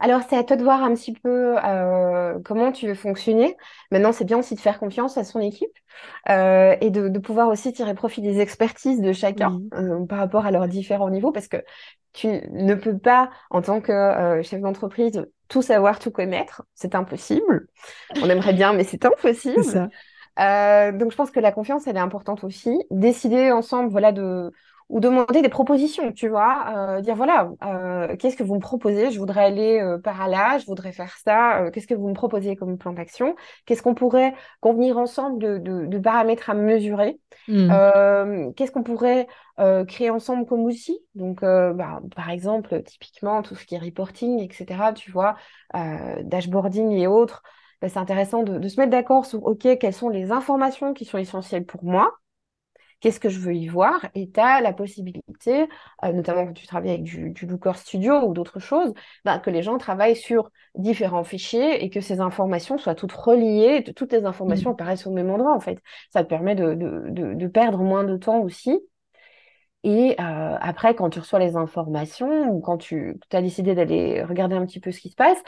Alors, c'est à toi de voir un petit peu euh, comment tu veux fonctionner. Maintenant, c'est bien aussi de faire confiance à son équipe euh, et de, pouvoir aussi tirer profit des expertises de chacun euh, par rapport à leurs différents niveaux, parce que tu ne peux pas, en tant que chef d'entreprise, tout savoir, tout connaître. C'est impossible. On aimerait bien, mais c'est impossible. donc, je pense que la confiance, elle est importante aussi. Décider ensemble, voilà, de ou demander des propositions, tu vois, euh, dire voilà, euh, qu'est-ce que vous me proposez? Je voudrais aller euh, par là, je voudrais faire ça. qu'est-ce que vous me proposez comme plan d'action? Qu'est-ce qu'on pourrait convenir ensemble de, de, de paramètres à mesurer? Hmm. Qu'est-ce qu'on pourrait créer ensemble comme outil? Donc, bah, par exemple, typiquement tout ce qui est reporting, etc. Tu vois, dashboarding et autres. bah, c'est intéressant de, de se mettre d'accord sur OK, quelles sont les informations qui sont essentielles pour moi qu'est-ce que je veux y voir? Et tu as la possibilité, euh, notamment quand tu travailles avec du, du Looker Studio ou d'autres choses, bah, que les gens travaillent sur différents fichiers et que ces informations soient toutes reliées, que toutes les informations apparaissent au même endroit en fait. Ça te permet de, de, de, de perdre moins de temps aussi. Et euh, après, quand tu reçois les informations ou quand tu as décidé d'aller regarder un petit peu ce qui se passe,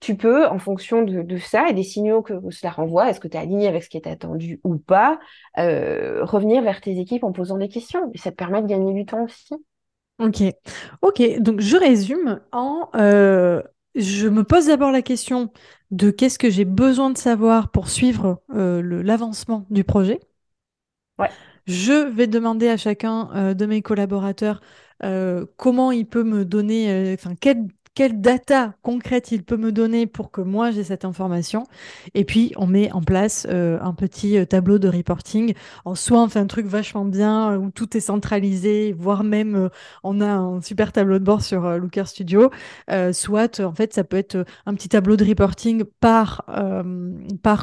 tu peux, en fonction de, ça et des signaux que cela renvoie, est-ce que tu es aligné avec ce qui est attendu ou pas, euh, revenir vers tes équipes en posant des questions. Et ça te permet de gagner du temps aussi. Ok, ok. Donc je résume en, euh, je me pose d'abord la question de qu'est-ce que j'ai besoin de savoir pour suivre l'avancement du projet. Je vais demander à chacun euh, de mes collaborateurs euh, comment il peut me donner, euh, enfin, quelle, quelle data concrète il peut me donner pour que moi j'ai cette information. Et puis, on met en place euh, un petit euh, tableau de reporting. Soit, on fait un truc vachement bien euh, où tout est centralisé, voire même on a un super tableau de bord sur Looker Studio. Soit, en fait, ça peut être un petit tableau de reporting par,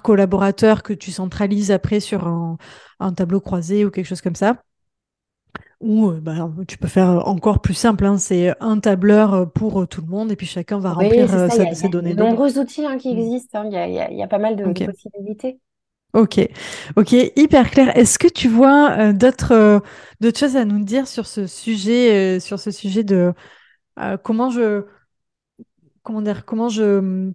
collaborateur que tu centralises après sur un tableau croisé ou quelque chose comme ça. Ou euh, bah, tu peux faire encore plus simple, hein, c'est un tableur pour tout le monde et puis chacun va Oui, remplir euh, ça, il sa- y a, il y ses a données de nombreux outils hein, qui Mm. existent. hein. Il y y a- il y a pas mal de, possibilités. Ok, ok, hyper clair. Est-ce que tu vois euh, d'autres euh, d'autres choses à nous dire sur ce sujet, euh, sur ce sujet de comment je comment dire comment je hum,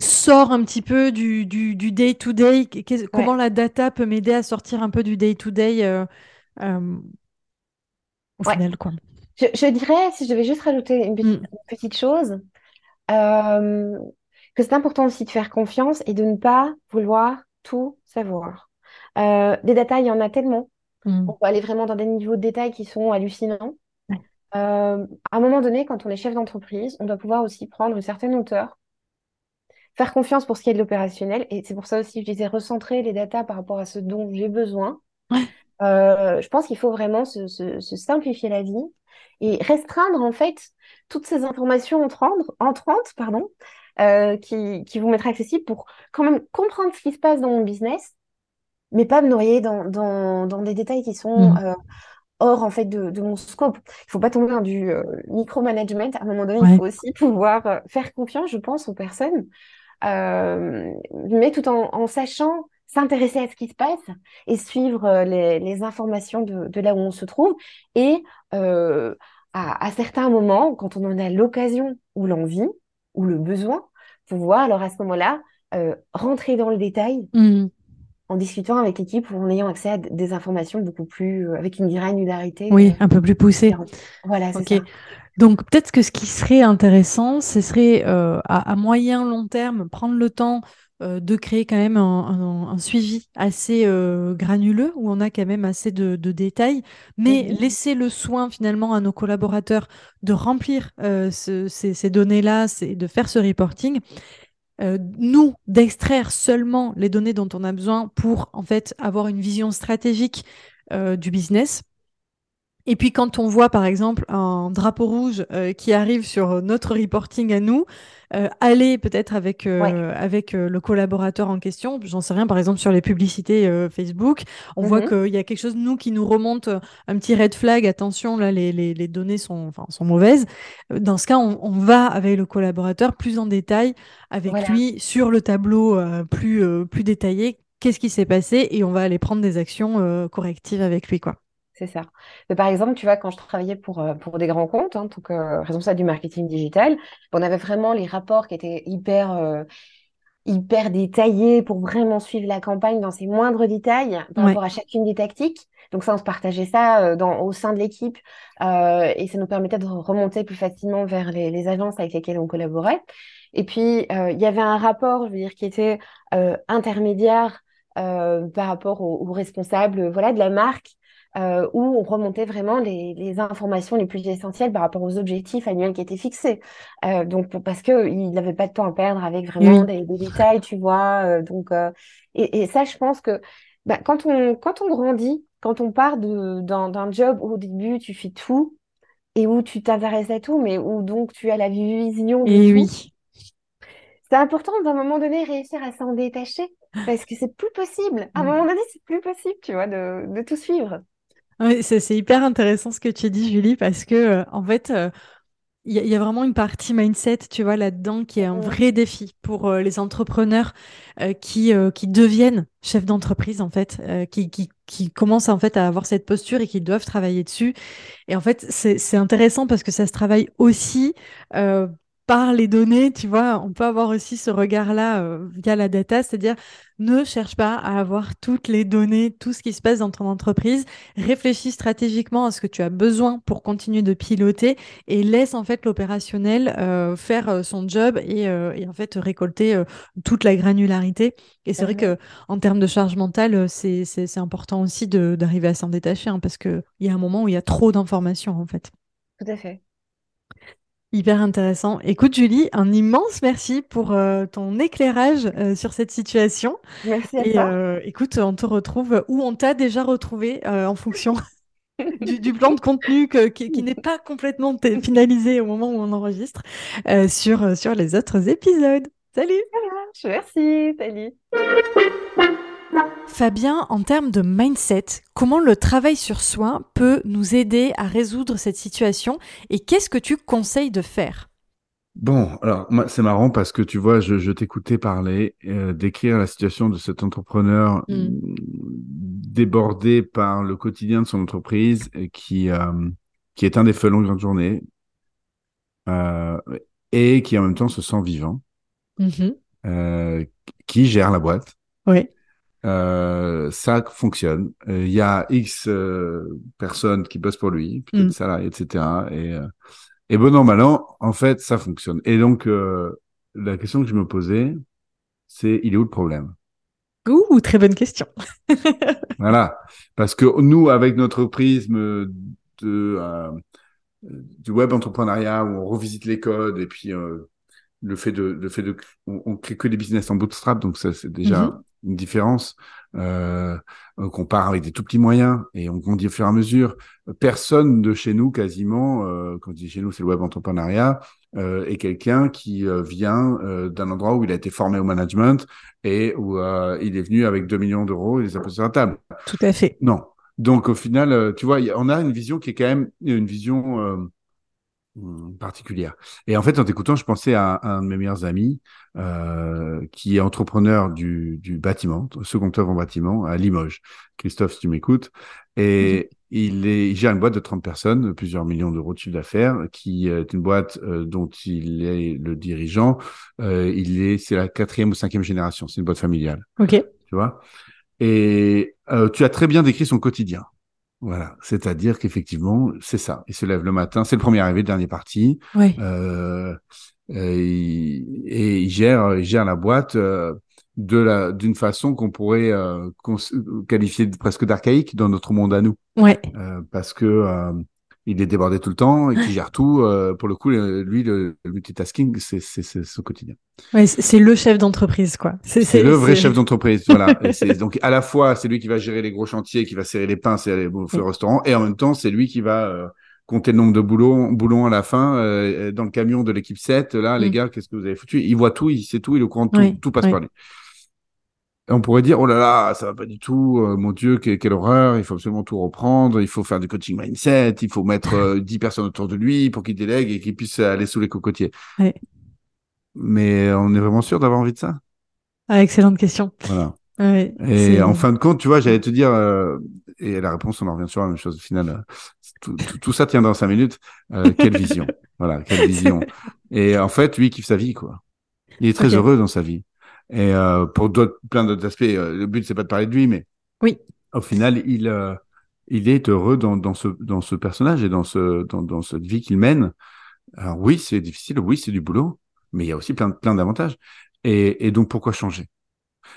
sors un petit peu du du du day to day, comment la data peut m'aider à sortir un peu du day to day au Ouais. final quoi. Je, je dirais, si je devais juste rajouter une petite, Mm. une petite chose, euh, que c'est important aussi de faire confiance et de ne pas vouloir tout savoir. Euh, des détails, il y en a tellement. Mm. On peut aller vraiment dans des niveaux de détails qui sont hallucinants. Ouais. Euh, à un moment donné, quand on est chef d'entreprise, on doit pouvoir aussi prendre une certaine hauteur, faire confiance pour ce qui est de l'opérationnel. Et c'est pour ça aussi que je disais recentrer les datas par rapport à ce dont j'ai besoin. Ouais. Euh, je pense qu'il faut vraiment se, se- se simplifier la vie et restreindre en fait toutes ces informations entrantes, entrantes pardon, euh, qui, qui vont m'être accessibles pour quand même comprendre ce qui se passe dans mon business, mais pas me noyer dans, dans, dans des détails qui sont Mm. euh, hors en fait de, de mon scope. Il faut pas tomber dans du micromanagement. À un moment donné, Ouais. il faut aussi pouvoir faire confiance, je pense, aux personnes, mais tout en, en sachant s'intéresser à ce qui se passe et suivre euh, les, les informations de, de là où on se trouve. Et euh, à, à certains moments, quand on en a l'occasion ou l'envie ou le besoin, pouvoir alors à ce moment-là euh, rentrer dans le détail Mm. en discutant avec l'équipe ou en ayant accès à des informations beaucoup plus avec une granularité Oui, un peu plus poussé. différente. Voilà, c'est ça. Donc peut-être que ce qui serait intéressant, ce serait euh, à, à moyen long terme prendre le temps euh, de créer quand même un, un- un suivi assez euh, granuleux où on a quand même assez de, de détails, mais Mhm. laisser le soin finalement à nos collaborateurs de remplir euh, ce- ces, ces données-là, c'est de faire ce reporting. Euh, nous d'extraire seulement les données dont on a besoin pour en fait avoir une vision stratégique euh, du business. Et puis quand on voit par exemple un drapeau rouge euh, qui arrive sur notre reporting à nous, euh, aller peut-être avec euh, Ouais. avec euh, le collaborateur en question, j'en sais rien par exemple sur les publicités euh, Facebook, on voit Mhm. qu'il y a quelque chose nous qui nous remonte euh, un petit red flag, attention là les, les, les données sont enfin sont mauvaises. Euh, Dans ce cas, on, on va avec le collaborateur plus en détail avec Voilà. lui sur le tableau euh, plus euh, plus détaillé. Qu'est-ce qui s'est passé et on va aller prendre des actions euh, correctives avec lui quoi. C'est ça. Mais par exemple, tu vois, quand je travaillais pour, euh, pour des grands comptes, hein, en tant que euh, responsable du marketing digital, on avait vraiment les rapports qui étaient hyper, euh, hyper détaillés pour vraiment suivre la campagne dans ses moindres détails par Ouais. rapport à chacune des tactiques. Donc ça, on se partageait ça euh, dans, au sein de l'équipe et ça nous permettait de remonter plus facilement vers les, les agences avec lesquelles on collaborait. Et puis, il y avait un rapport, je veux dire, qui était intermédiaire par rapport aux, aux responsables voilà, de la marque euh, où on remontait vraiment les, les, informations les plus essentielles par rapport aux objectifs annuels qui étaient fixés. Euh, donc parce que il n'avait pas de temps à perdre avec vraiment des, des, détails, tu vois. Euh, donc et, et, ça, je pense que bah, quand on quand on grandit, quand on part d'un job où au début tu fais tout et où tu t'intéresses à tout, mais où donc tu as la vision de et tout. oui. C'est important d'un moment donné réussir à s'en détacher parce que c'est plus possible. À un moment donné, c'est plus possible, tu vois, de, de tout suivre. C'est hyper intéressant ce que tu dis, Julie, parce que euh, en fait, euh, il y, y, a vraiment une partie mindset, tu vois, là-dedans, qui est un vrai défi pour euh, les entrepreneurs qui, qui deviennent chefs d'entreprise, en fait, qui, qui, qui commencent en fait à avoir cette posture et qui doivent travailler dessus. Et en fait, c'est intéressant parce que ça se travaille aussi par les données, tu vois, on peut avoir aussi ce regard-là euh, via la data, c'est-à-dire ne cherche pas à avoir toutes les données, tout ce qui se passe dans ton entreprise, réfléchis stratégiquement à ce que tu as besoin pour continuer de piloter et laisse en fait l'opérationnel euh, faire euh, son job et, et, en fait récolter toute la granularité. Et c'est vrai que en termes de charge mentale, c'est important aussi d'arriver à s'en détacher hein, parce qu'il y a un moment où il y a trop d'informations en fait. Tout à fait. Hyper intéressant. Écoute Julie, un immense merci pour euh, ton éclairage euh, sur cette situation. Merci à Et toi. euh, écoute, on te retrouve où on t'a déjà retrouvé en fonction du, du, plan de contenu que, qui, qui n'est pas complètement finalisé au moment où on enregistre sur, sur les autres épisodes. Salut Merci, salut Fabien, en termes de mindset, comment le travail sur soi peut nous aider à résoudre cette situation et qu'est-ce que tu conseilles de faire? Bon, alors c'est marrant parce que tu vois, je, je t'écoutais parler, euh, décrire la situation de cet entrepreneur Mm. débordé par le quotidien de son entreprise et qui euh, qui est un des feux longs grande journée euh, et qui en même temps se sent vivant, Mhm. euh, qui gère la boîte. Oui. Euh, ça fonctionne. Euh, Il y a X euh, personnes qui bossent pour lui, plutôt Mm. salariés, etc. Et, euh, et bon an, mal an, en fait, ça fonctionne. Et donc, euh, la question que je me posais, c'est il est où le problème? Ouh, très bonne question. Voilà. Parce que nous, avec notre prisme de, euh, du web entrepreneuriat, où on revisite les codes et puis euh, le fait de, le fait de, on, on crée que des business en bootstrap, donc ça c'est déjà Mhm. une différence. Euh, euh, qu'on part avec des tout petits moyens et on grandit au fur et à mesure. Personne de chez nous, quasiment, euh, quand je dis chez nous, c'est le web entrepreneuriat, euh, est quelqu'un qui euh, vient euh, d'un endroit où il a été formé au management et où il est venu avec 2 millions d'euros et les a posés sur la table. Tout à fait. Non. Donc au final, tu vois, a- on a une vision qui est quand même une vision particulière. Et en fait, en t'écoutant, je pensais à, à un de mes meilleurs amis euh, qui est entrepreneur du, du bâtiment, second œuvre en bâtiment à Limoges. Christophe, si tu m'écoutes. Et il, est, il gère une boîte de 30 personnes, plusieurs millions d'euros de chiffre d'affaires, qui est une boîte euh, dont il est le dirigeant. Euh, il est, c'est la quatrième ou cinquième génération. C'est une boîte familiale Ok. tu vois? Et euh, tu as très bien décrit son quotidien. Voilà, c'est-à-dire qu'effectivement, c'est ça. Il se lève le matin, c'est le premier arrivé, le dernier parti, Ouais. euh, euh, et il gère, il gère la boîte euh, de la d'une façon qu'on pourrait euh, qualifier de presque d'archaïque dans notre monde à nous, Ouais. Parce que il est débordé tout le temps et qu'il gère tout. euh, pour le coup, le- lui, le, le multitasking, c'est c'est c'est son quotidien. Ouais, c'est le chef d'entreprise, quoi. C'est le vrai chef d'entreprise, voilà. Et donc à la fois c'est lui qui va gérer les gros chantiers, qui va serrer les pains, serrer les bouffer au restaurant, et en même temps c'est lui qui va euh, compter le nombre de boulons, boulons à la fin euh, dans le camion de l'équipe 7. Là, les Mm. gars, qu'est-ce que vous avez foutu? Il voit tout, il sait tout, il est au courant de tout, tout passe par lui. Et on pourrait dire oh là là, ça va pas du tout, euh, mon Dieu, quelle, quelle horreur, il faut absolument tout reprendre, il faut faire du coaching mindset, il faut mettre euh, 10 personnes autour de lui pour qu'il délègue et qu'il puisse aller sous les cocotiers. Mais on est vraiment sûr d'avoir envie de ça? Ah, excellente question. Voilà. Ouais, Et en fin de compte, tu vois, j'allais te dire, euh, et la réponse, on en revient sur la même chose au final. euh, tout, tout, tout ça tient dans cinq minutes. Quelle vision Voilà, quelle vision. Et en fait, lui, il kiffe sa vie, quoi. Il est très heureux dans sa vie. Et euh, pour plein d'autres aspects, euh, le but, c'est pas de parler de lui, mais Oui. au final, il, euh, il est heureux dans, dans, ce, dans ce personnage et dans, ce, dans, dans cette vie qu'il mène. Alors oui, c'est difficile, oui, c'est du boulot, mais il y a aussi plein, plein d'avantages. Et, et donc, pourquoi changer?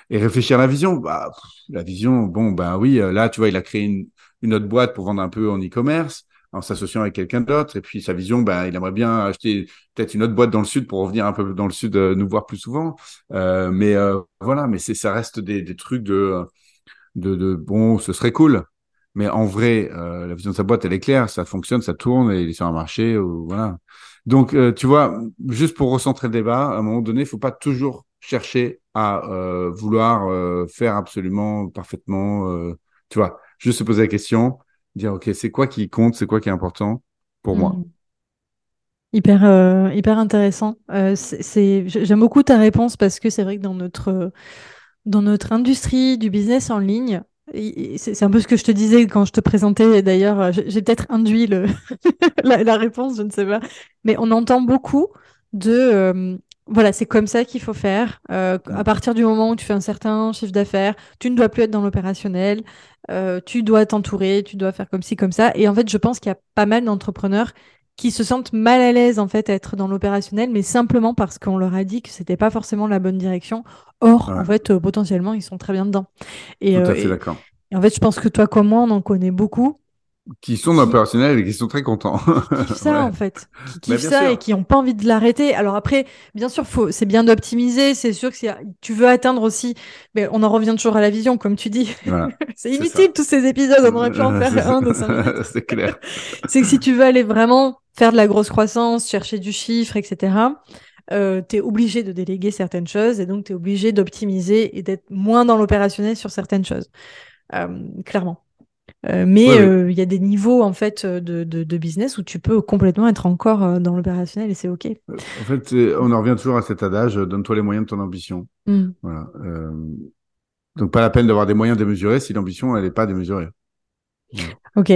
Et réfléchir à la vision, bah, la vision, bon, ben oui, euh, là, tu vois, il a créé une, une autre boîte pour vendre un peu en e-commerce en s'associant avec quelqu'un d'autre. Et puis sa vision, ben, il aimerait bien acheter peut-être une autre boîte dans le sud pour revenir un peu dans le sud nous voir plus souvent. Euh, mais voilà, mais c'est ça reste des, des trucs de, de, de bon, ce serait cool. Mais en vrai, euh, la vision de sa boîte, elle est claire, ça fonctionne, ça tourne, et il est sur un marché, ou, voilà. Donc, euh, tu vois, juste pour recentrer le débat, à un moment donné, il faut pas toujours chercher à euh, vouloir euh, faire absolument parfaitement, euh, tu vois, juste se poser la question, dire, OK, c'est quoi qui compte, c'est quoi qui est important pour moi Mm. Hyper, euh, hyper intéressant. Euh, c'est, j'aime beaucoup ta réponse parce que c'est vrai que dans notre, dans notre industrie du business en ligne, c'est un peu ce que je te disais quand je te présentais. D'ailleurs, euh, j'ai j'ai peut-être induit le, la, la réponse, je ne sais pas. Mais on entend beaucoup de, euh, voilà, c'est comme ça qu'il faut faire. Euh, à partir du moment où tu fais un certain chiffre d'affaires, tu ne dois plus être dans l'opérationnel. Euh, tu dois t'entourer, tu dois faire comme ci, comme ça. Et en fait, je pense qu'il y a pas mal d'entrepreneurs qui se sentent mal à l'aise en fait à être dans l'opérationnel, mais simplement parce qu'on leur a dit que c'était pas forcément la bonne direction. Or, Ouais. en fait, euh, potentiellement, ils sont très bien dedans. Et, Tout euh, à fait et- d'accord. et en fait, je pense que toi comme moi, on en connaît beaucoup Qui sont dans et qui sont très contents. qui kiffent ça Ouais. en fait, qui Bah, kiffent ça sûr. et qui n'ont pas envie de l'arrêter. Alors après, bien sûr, faut, c'est bien d'optimiser. C'est sûr que si tu veux atteindre aussi, mais on en revient toujours à la vision, comme tu dis. Voilà. c'est inutile ça. tous ces épisodes, on aurait pu en faire un de minutes. c'est clair. c'est que si tu veux aller vraiment faire de la grosse croissance, chercher du chiffre, etc., euh, tu es obligé de déléguer certaines choses et donc tu es obligé d'optimiser et d'être moins dans l'opérationnel sur certaines choses. Euh, clairement. Euh, mais euh, il y a des niveaux en fait de, de, de business où tu peux complètement être encore euh, dans l'opérationnel et c'est ok. En fait, on en revient toujours à cet adage, euh, donne-toi les moyens de ton ambition. Mm. Voilà. Euh, donc, pas la peine d'avoir des moyens démesurés si l'ambition, elle n'est pas démesurée. Ok.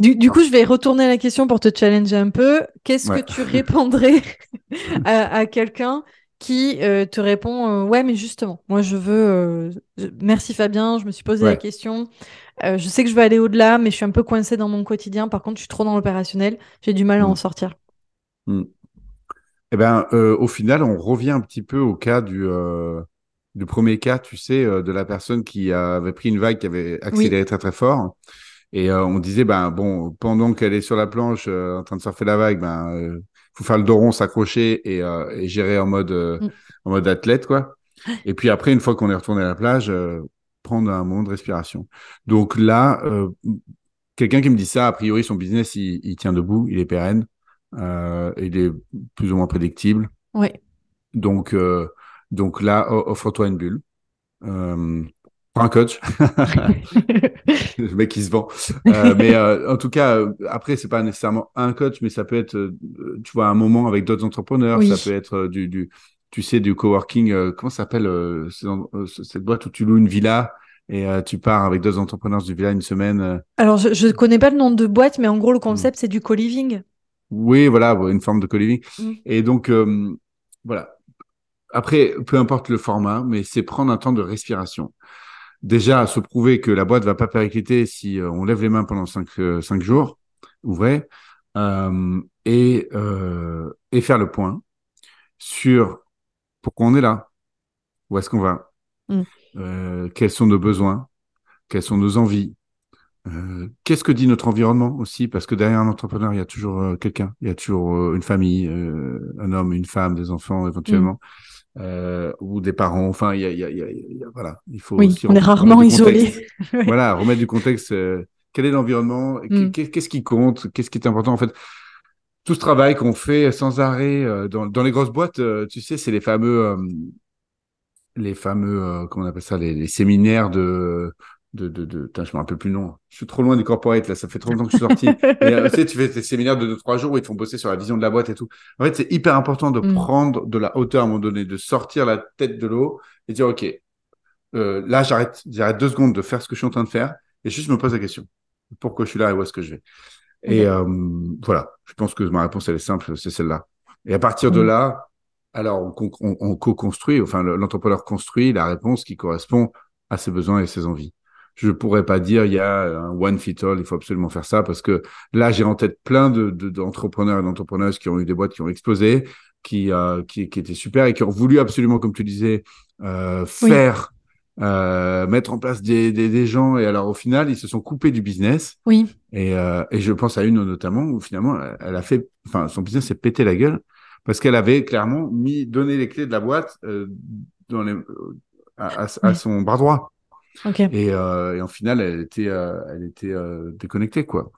Du, du coup, je vais retourner la question pour te challenger un peu. Qu'est-ce Ouais. que tu répondrais à, à quelqu'un qui euh, te répond euh, Ouais, mais justement, moi je veux. euh, Merci Fabien, je me suis posé la question. Euh, je sais que je veux aller au-delà, mais je suis un peu coincée dans mon quotidien. Par contre, je suis trop dans l'opérationnel. J'ai du mal à en sortir. Eh ben, au final, on revient un petit peu au cas du, du premier cas, tu sais, de la personne qui avait pris une vague qui avait accéléré très très fort. Et on disait, ben bon, pendant qu'elle est sur la planche en train de surfer la vague, ben faut faire le dos rond, s'accrocher et, euh, et gérer en mode euh, Mm. en mode athlète, quoi. Et puis après, une fois qu'on est retourné à la plage, euh, prendre un moment de respiration. Donc là, quelqu'un qui me dit ça, a priori, son business, il, il tient debout, il est pérenne, il est plus ou moins prédictible. Ouais. Donc, donc là, offre-toi une bulle. Prends un coach. le mec qui se vend. Euh, mais euh, en tout cas, euh, après, c'est pas nécessairement un coach, mais ça peut être, tu vois, un moment avec d'autres entrepreneurs. Oui. Ça peut être du, du, tu sais, du coworking. comment ça s'appelle cette boîte où tu loues une villa et euh, tu pars avec deux entrepreneurs du villa une semaine. euh. Alors, je, je connais pas le nom de boîte, mais en gros, le concept, c'est du co-living. Oui, voilà, une forme de co-living. Mm. Et donc, euh, voilà. Après, peu importe le format, mais c'est prendre un temps de respiration. Déjà, se prouver que la boîte va pas péricliter si euh, on lève les mains pendant cinq, euh, cinq jours, ouvrez, euh, et, euh, et faire le point sur pourquoi on est là, où est-ce qu'on va, Mm. euh, quels sont nos besoins, quelles sont nos envies, euh, qu'est-ce que dit notre environnement aussi? Parce que derrière un entrepreneur, il y a toujours euh, quelqu'un, il y a toujours euh, une famille, un homme, une femme, des enfants éventuellement, euh, ou des parents. Enfin, il y a, y a, y a- y a- voilà, il faut Oui, on est rarement isolé. voilà, remettre du contexte. euh, quel est l'environnement Mm. Qu'est- Qu'est-ce qui compte Qu'est-ce qui est important en fait tout ce travail qu'on fait sans arrêt euh, dans, dans les grosses boîtes, euh, tu sais, c'est les fameux, les fameux, comment on appelle ça, les, les séminaires de, de, de, de, putain, je me rappelle plus le nom. Je suis trop loin du corporate là, ça fait trop longtemps que je suis sorti. Euh, tu sais, tu fais tes séminaires de 2-3 jours où ils te font bosser sur la vision de la boîte et tout. En fait, c'est hyper important de Mm. prendre de la hauteur à un moment donné, de sortir la tête de l'eau et dire, OK, euh, là, j'arrête, j'arrête deux secondes de faire ce que je suis en train de faire et juste je me pose la question. Pourquoi je suis là et où est-ce que je vais? Et euh, voilà, je pense que ma réponse, elle est simple, c'est celle-là. Et à partir de Mm. là, alors on, on- on co-construit, enfin le- l'entrepreneur construit la réponse qui correspond à ses besoins et ses envies. Je pourrais pas dire il y a un one fit all, il faut absolument faire ça parce que là j'ai en tête plein de de- d'entrepreneurs et d'entrepreneuses qui ont eu des boîtes qui ont explosé, qui euh, qui, qui étaient super et qui ont voulu absolument, comme tu disais, euh, Oui. faire euh, mettre en place des, des, des, gens. Et alors, au final, ils se sont coupés du business. Oui. Et, euh, et je pense à une notamment où finalement, elle a fait, enfin, son business s'est pété la gueule parce qu'elle avait clairement mis, donné les clés de la boîte euh, dans les, à, à, son bras droit. Okay. Et, euh, et en final, elle était, euh, elle était euh, déconnectée, quoi.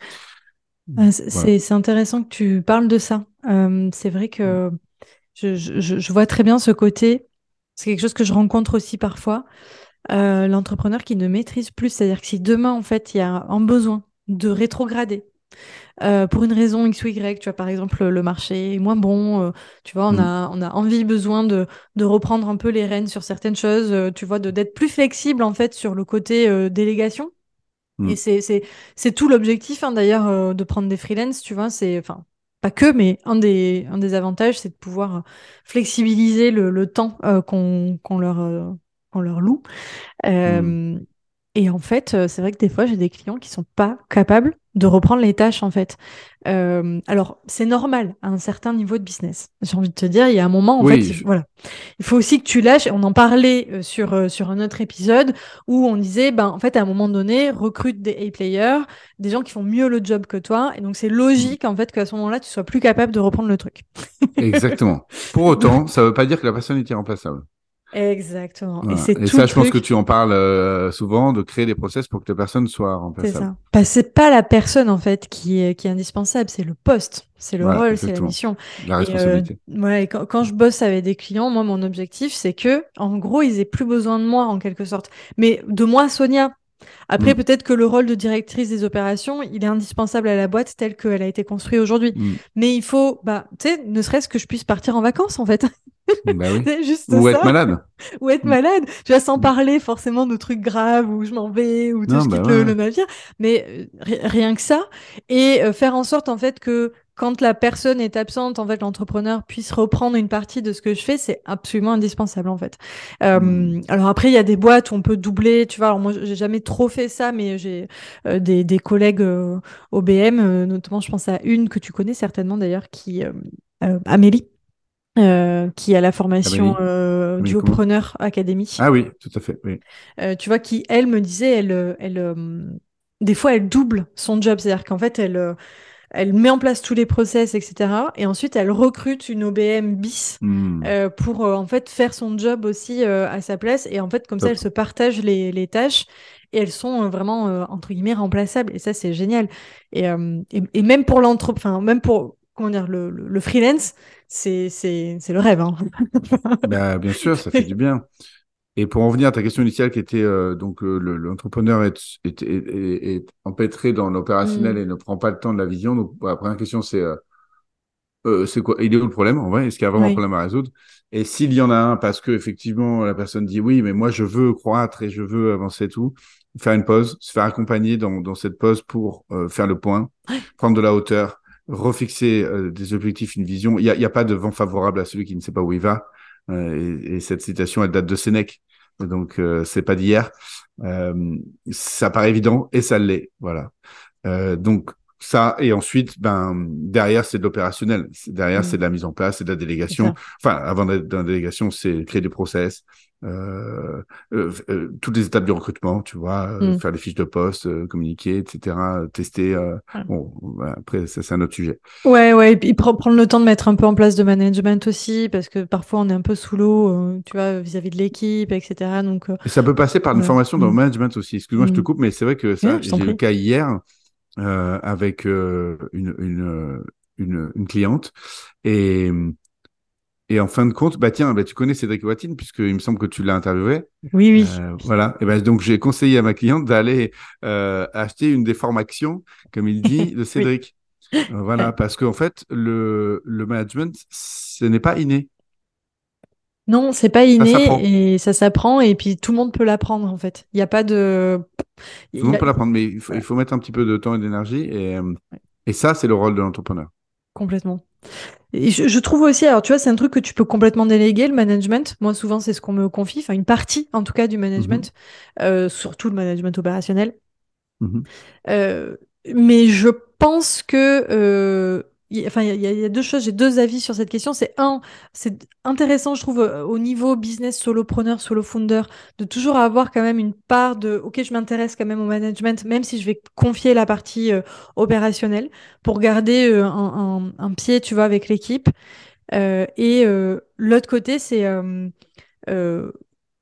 Ah, c'est voilà. intéressant que tu parles de ça. C'est vrai que je, je, je, vois très bien ce côté. C'est quelque chose que je rencontre aussi parfois. L'entrepreneur qui ne maîtrise plus, c'est-à-dire que si demain, en fait, il y a un besoin de rétrograder, euh, pour une raison X ou Y, tu vois, par exemple, le marché est moins bon, euh, tu vois, on, mmh. a, on a envie, besoin de, de reprendre un peu les rênes sur certaines choses, euh, tu vois, d'être plus flexible, en fait, sur le côté délégation. Mmh. Et c'est tout l'objectif, hein, d'ailleurs, de prendre des freelances, tu vois, c'est, enfin, pas que, mais un des, un des avantages, c'est de pouvoir flexibiliser le, le temps qu'on leur, leur loue. Mmh. Et en fait, c'est vrai que des fois, j'ai des clients qui sont pas capables de reprendre les tâches en fait. Euh, alors c'est normal à un certain niveau de business. J'ai envie de te dire, il y a un moment en oui, fait, voilà, il faut aussi que tu lâches. On en parlait euh, sur euh, sur un autre épisode où on disait, ben en fait à un moment donné, recrute des A players, des gens qui font mieux le job que toi, et donc c'est logique en fait qu'à ce moment-là, tu sois plus capable de reprendre le truc. Exactement. Pour autant, ça veut pas dire que la personne est irremplaçable. Exactement. Voilà. Et, c'est et tout ça, je pense que tu en parles euh, souvent, de créer des process pour que la personne soit C'est remplaçable. ça. Parce que c'est pas la personne en fait qui est, qui est indispensable, c'est le poste, c'est le Voilà, rôle, c'est la mission. La Et, responsabilité. euh, ouais, quand, quand je bosse avec des clients, moi mon objectif c'est que en gros ils aient plus besoin de moi en quelque sorte, mais de moi Sonia. Après Mm. peut-être que le rôle de directrice des opérations il est indispensable à la boîte telle qu'elle a été construite aujourd'hui. Mm. Mais il faut, bah, tu sais, ne serait-ce que je puisse partir en vacances en fait. Bah oui. C'est juste Ou ça. être malade. ou être Mm. malade, tu vois, sans Mm. parler forcément de trucs graves où je m'en vais ou tu sais, Non, je bah quitte ouais, le, le navire, mais euh, ri- rien que ça et euh, faire en sorte en fait que quand la personne est absente, en fait, l'entrepreneur puisse reprendre une partie de ce que je fais, c'est absolument indispensable en fait. Euh, Mm. Alors après, il y a des boîtes où on peut doubler, tu vois. Alors moi, j'ai jamais trop fait ça, mais j'ai euh, des, des collègues euh, OBM, euh, notamment, je pense à une que tu connais certainement d'ailleurs, qui Amélie. euh, qui a la formation euh, Amélie du Haut-Preneur Academy. Ah oui, tout à fait. Oui. Euh, tu vois, qui, elle, me disait, elle, elle, des fois, elle double son job. C'est-à-dire qu'en fait, elle, elle met en place tous les process, etc. Et ensuite, elle recrute une OBM bis Mm. euh, pour, euh, en fait, faire son job aussi euh, à sa place. Et en fait, comme ça, Top. elles se partagent les, les tâches et elles sont euh, vraiment, euh, entre guillemets, remplaçables. Et ça, c'est génial. Et, euh, et, et même pour l'entreprise, enfin, même pour, comment dire, le, le, le freelance, c'est, c'est, c'est le rêve. Hein. Bah, bien sûr, ça fait du bien. Et pour en venir à ta question initiale qui était euh, donc euh, le- l'entrepreneur est, est, est, est- est empêtré dans l'opérationnel Mm. et ne prend pas le temps de la vision. Donc la première question c'est euh, euh, c'est quoi il est où le problème en vrai? Est-ce qu'il y a vraiment Oui. un problème à résoudre? Et s'il y en a un parce que effectivement la personne dit oui mais moi je veux croître et je veux avancer et tout, faire une pause, se faire accompagner dans, dans cette pause pour euh, faire le point, prendre de la hauteur, refixer euh, des objectifs, une vision. Il y a, il y a pas de vent favorable à celui qui ne sait pas où il va. Euh, et, et cette citation, elle date de Sénèque. Donc, euh, c'est pas d'hier. Euh, ça paraît évident et ça l'est. Voilà. Donc, ça, et ensuite, ben, derrière, c'est de l'opérationnel. Derrière, Mm. c'est de la mise en place, c'est de la délégation. Enfin, avant d'être dans la délégation, c'est créer des process, euh, euh, euh, toutes les étapes du recrutement, tu vois, Mm. faire les fiches de poste, communiquer, etc., tester. euh, Ouais. bon, après, ça, c'est un autre sujet. Ouais, ouais, et puis pre- prendre le temps de mettre un peu en place de management aussi, parce que parfois on est un peu sous l'eau, euh, tu vois, vis-à-vis de l'équipe, etc. Donc, Et ça peut passer par une formation dans le Mm. management aussi. Excuse-moi, je te Mm. coupe, mais c'est vrai que ça, j'ai le cas hier euh, avec euh, une, une, une, une cliente. Et, et en fin de compte, bah tiens, bah, tu connais Cédric Watine, puisqu'il me semble que tu l'as interviewé. oui, oui. Euh, voilà. Et ben donc, j'ai conseillé à ma cliente d'aller euh, acheter une des formations, comme il dit, de Cédric. Euh, voilà, parce qu'en fait, le, le management, ce n'est pas inné. Non, c'est pas inné et ça s'apprend et puis tout le monde peut l'apprendre en fait. Il n'y a pas de. il Tout le a- monde peut l'apprendre, mais il faut, il faut mettre un petit peu de temps et d'énergie. Et, et ça, c'est le rôle de l'entrepreneur. Complètement. Et je, je trouve aussi, alors tu vois, c'est un truc que tu peux complètement déléguer, le management. Moi, souvent, c'est ce qu'on me confie, enfin une partie en tout cas du management, euh, surtout le management opérationnel. Mhm. Euh, mais je pense que euh, enfin, il y, a deux choses, j'ai deux avis sur cette question. C'est un, c'est intéressant, je trouve, au niveau business, solopreneur, solo founder, de toujours avoir quand même une part de, ok, je m'intéresse quand même au management, même si je vais confier la partie opérationnelle, pour garder un, un, pied, tu vois, avec l'équipe. et l'autre côté, c'est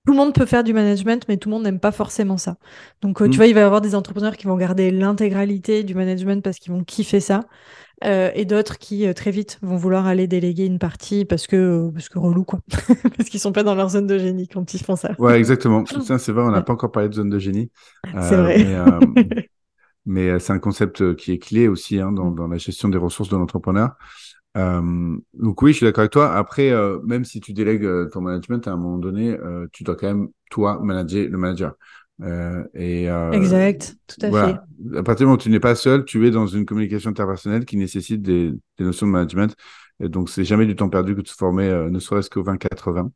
tout le monde peut faire du management, mais tout le monde n'aime pas forcément ça. Donc, tu mm. vois, il va y avoir des entrepreneurs qui vont garder l'intégralité du management parce qu'ils vont kiffer ça. Euh, et d'autres qui euh, très vite vont vouloir aller déléguer une partie parce que euh, parce que relou quoi. Parce qu'ils sont pas dans leur zone de génie quand ils font ça. Ouais exactement. C'est vrai on n'a pas encore parlé de zone de génie. C'est vrai. Mais, mais c'est un concept qui est clé aussi hein, dans, mm. dans, la gestion des ressources de l'entrepreneur. Donc oui je suis d'accord avec toi. Après même si tu délègues ton management à un moment donné tu dois quand même toi manager le manager euh, et, euh, exact, tout à fait. À partir du moment où tu n'es pas seul, tu es dans une communication interpersonnelle qui nécessite des, des notions de management. Et donc, c'est jamais du temps perdu que de se former, euh, ne serait-ce qu'au 20-80.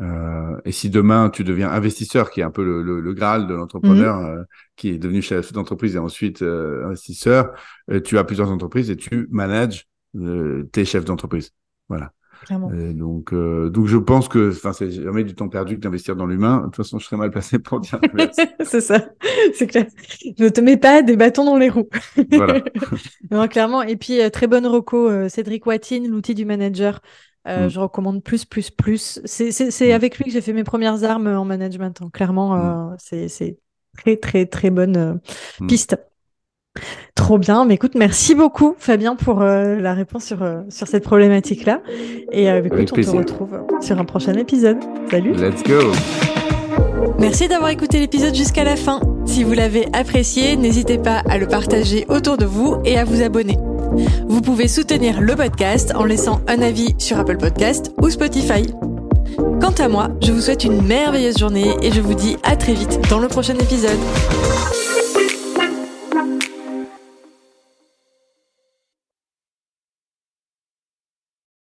Euh, et si demain tu deviens investisseur, qui est un peu le, le, le graal de l'entrepreneur, mmh. qui est devenu chef d'entreprise et ensuite investisseur, tu as plusieurs entreprises et tu manages tes chefs d'entreprise. Voilà. Euh, donc, euh, donc je pense que, enfin, c'est jamais du temps perdu que d'investir dans l'humain. De toute façon, je serais mal placé pour dire. c'est ça, c'est clair. Ne te mets pas des bâtons dans les roues. voilà. non, clairement. Et puis euh, très bonne reco, Cédric Watine, l'outil du manager. Mm. Je recommande plus, plus, plus. C'est mm. avec lui que j'ai fait mes premières armes en management. Hein. Clairement, mm. c'est très, très, très bonne piste. Trop bien. Mais écoute, merci beaucoup, Fabien, pour euh, la réponse sur, euh, sur cette problématique-là. Et euh, écoute, on te retrouve sur un prochain épisode. Salut. Let's go. Merci d'avoir écouté l'épisode jusqu'à la fin. Si vous l'avez apprécié, n'hésitez pas à le partager autour de vous et à vous abonner. Vous pouvez soutenir le podcast en laissant un avis sur Apple Podcast ou Spotify. Quant à moi, je vous souhaite une merveilleuse journée et je vous dis à très vite dans le prochain épisode.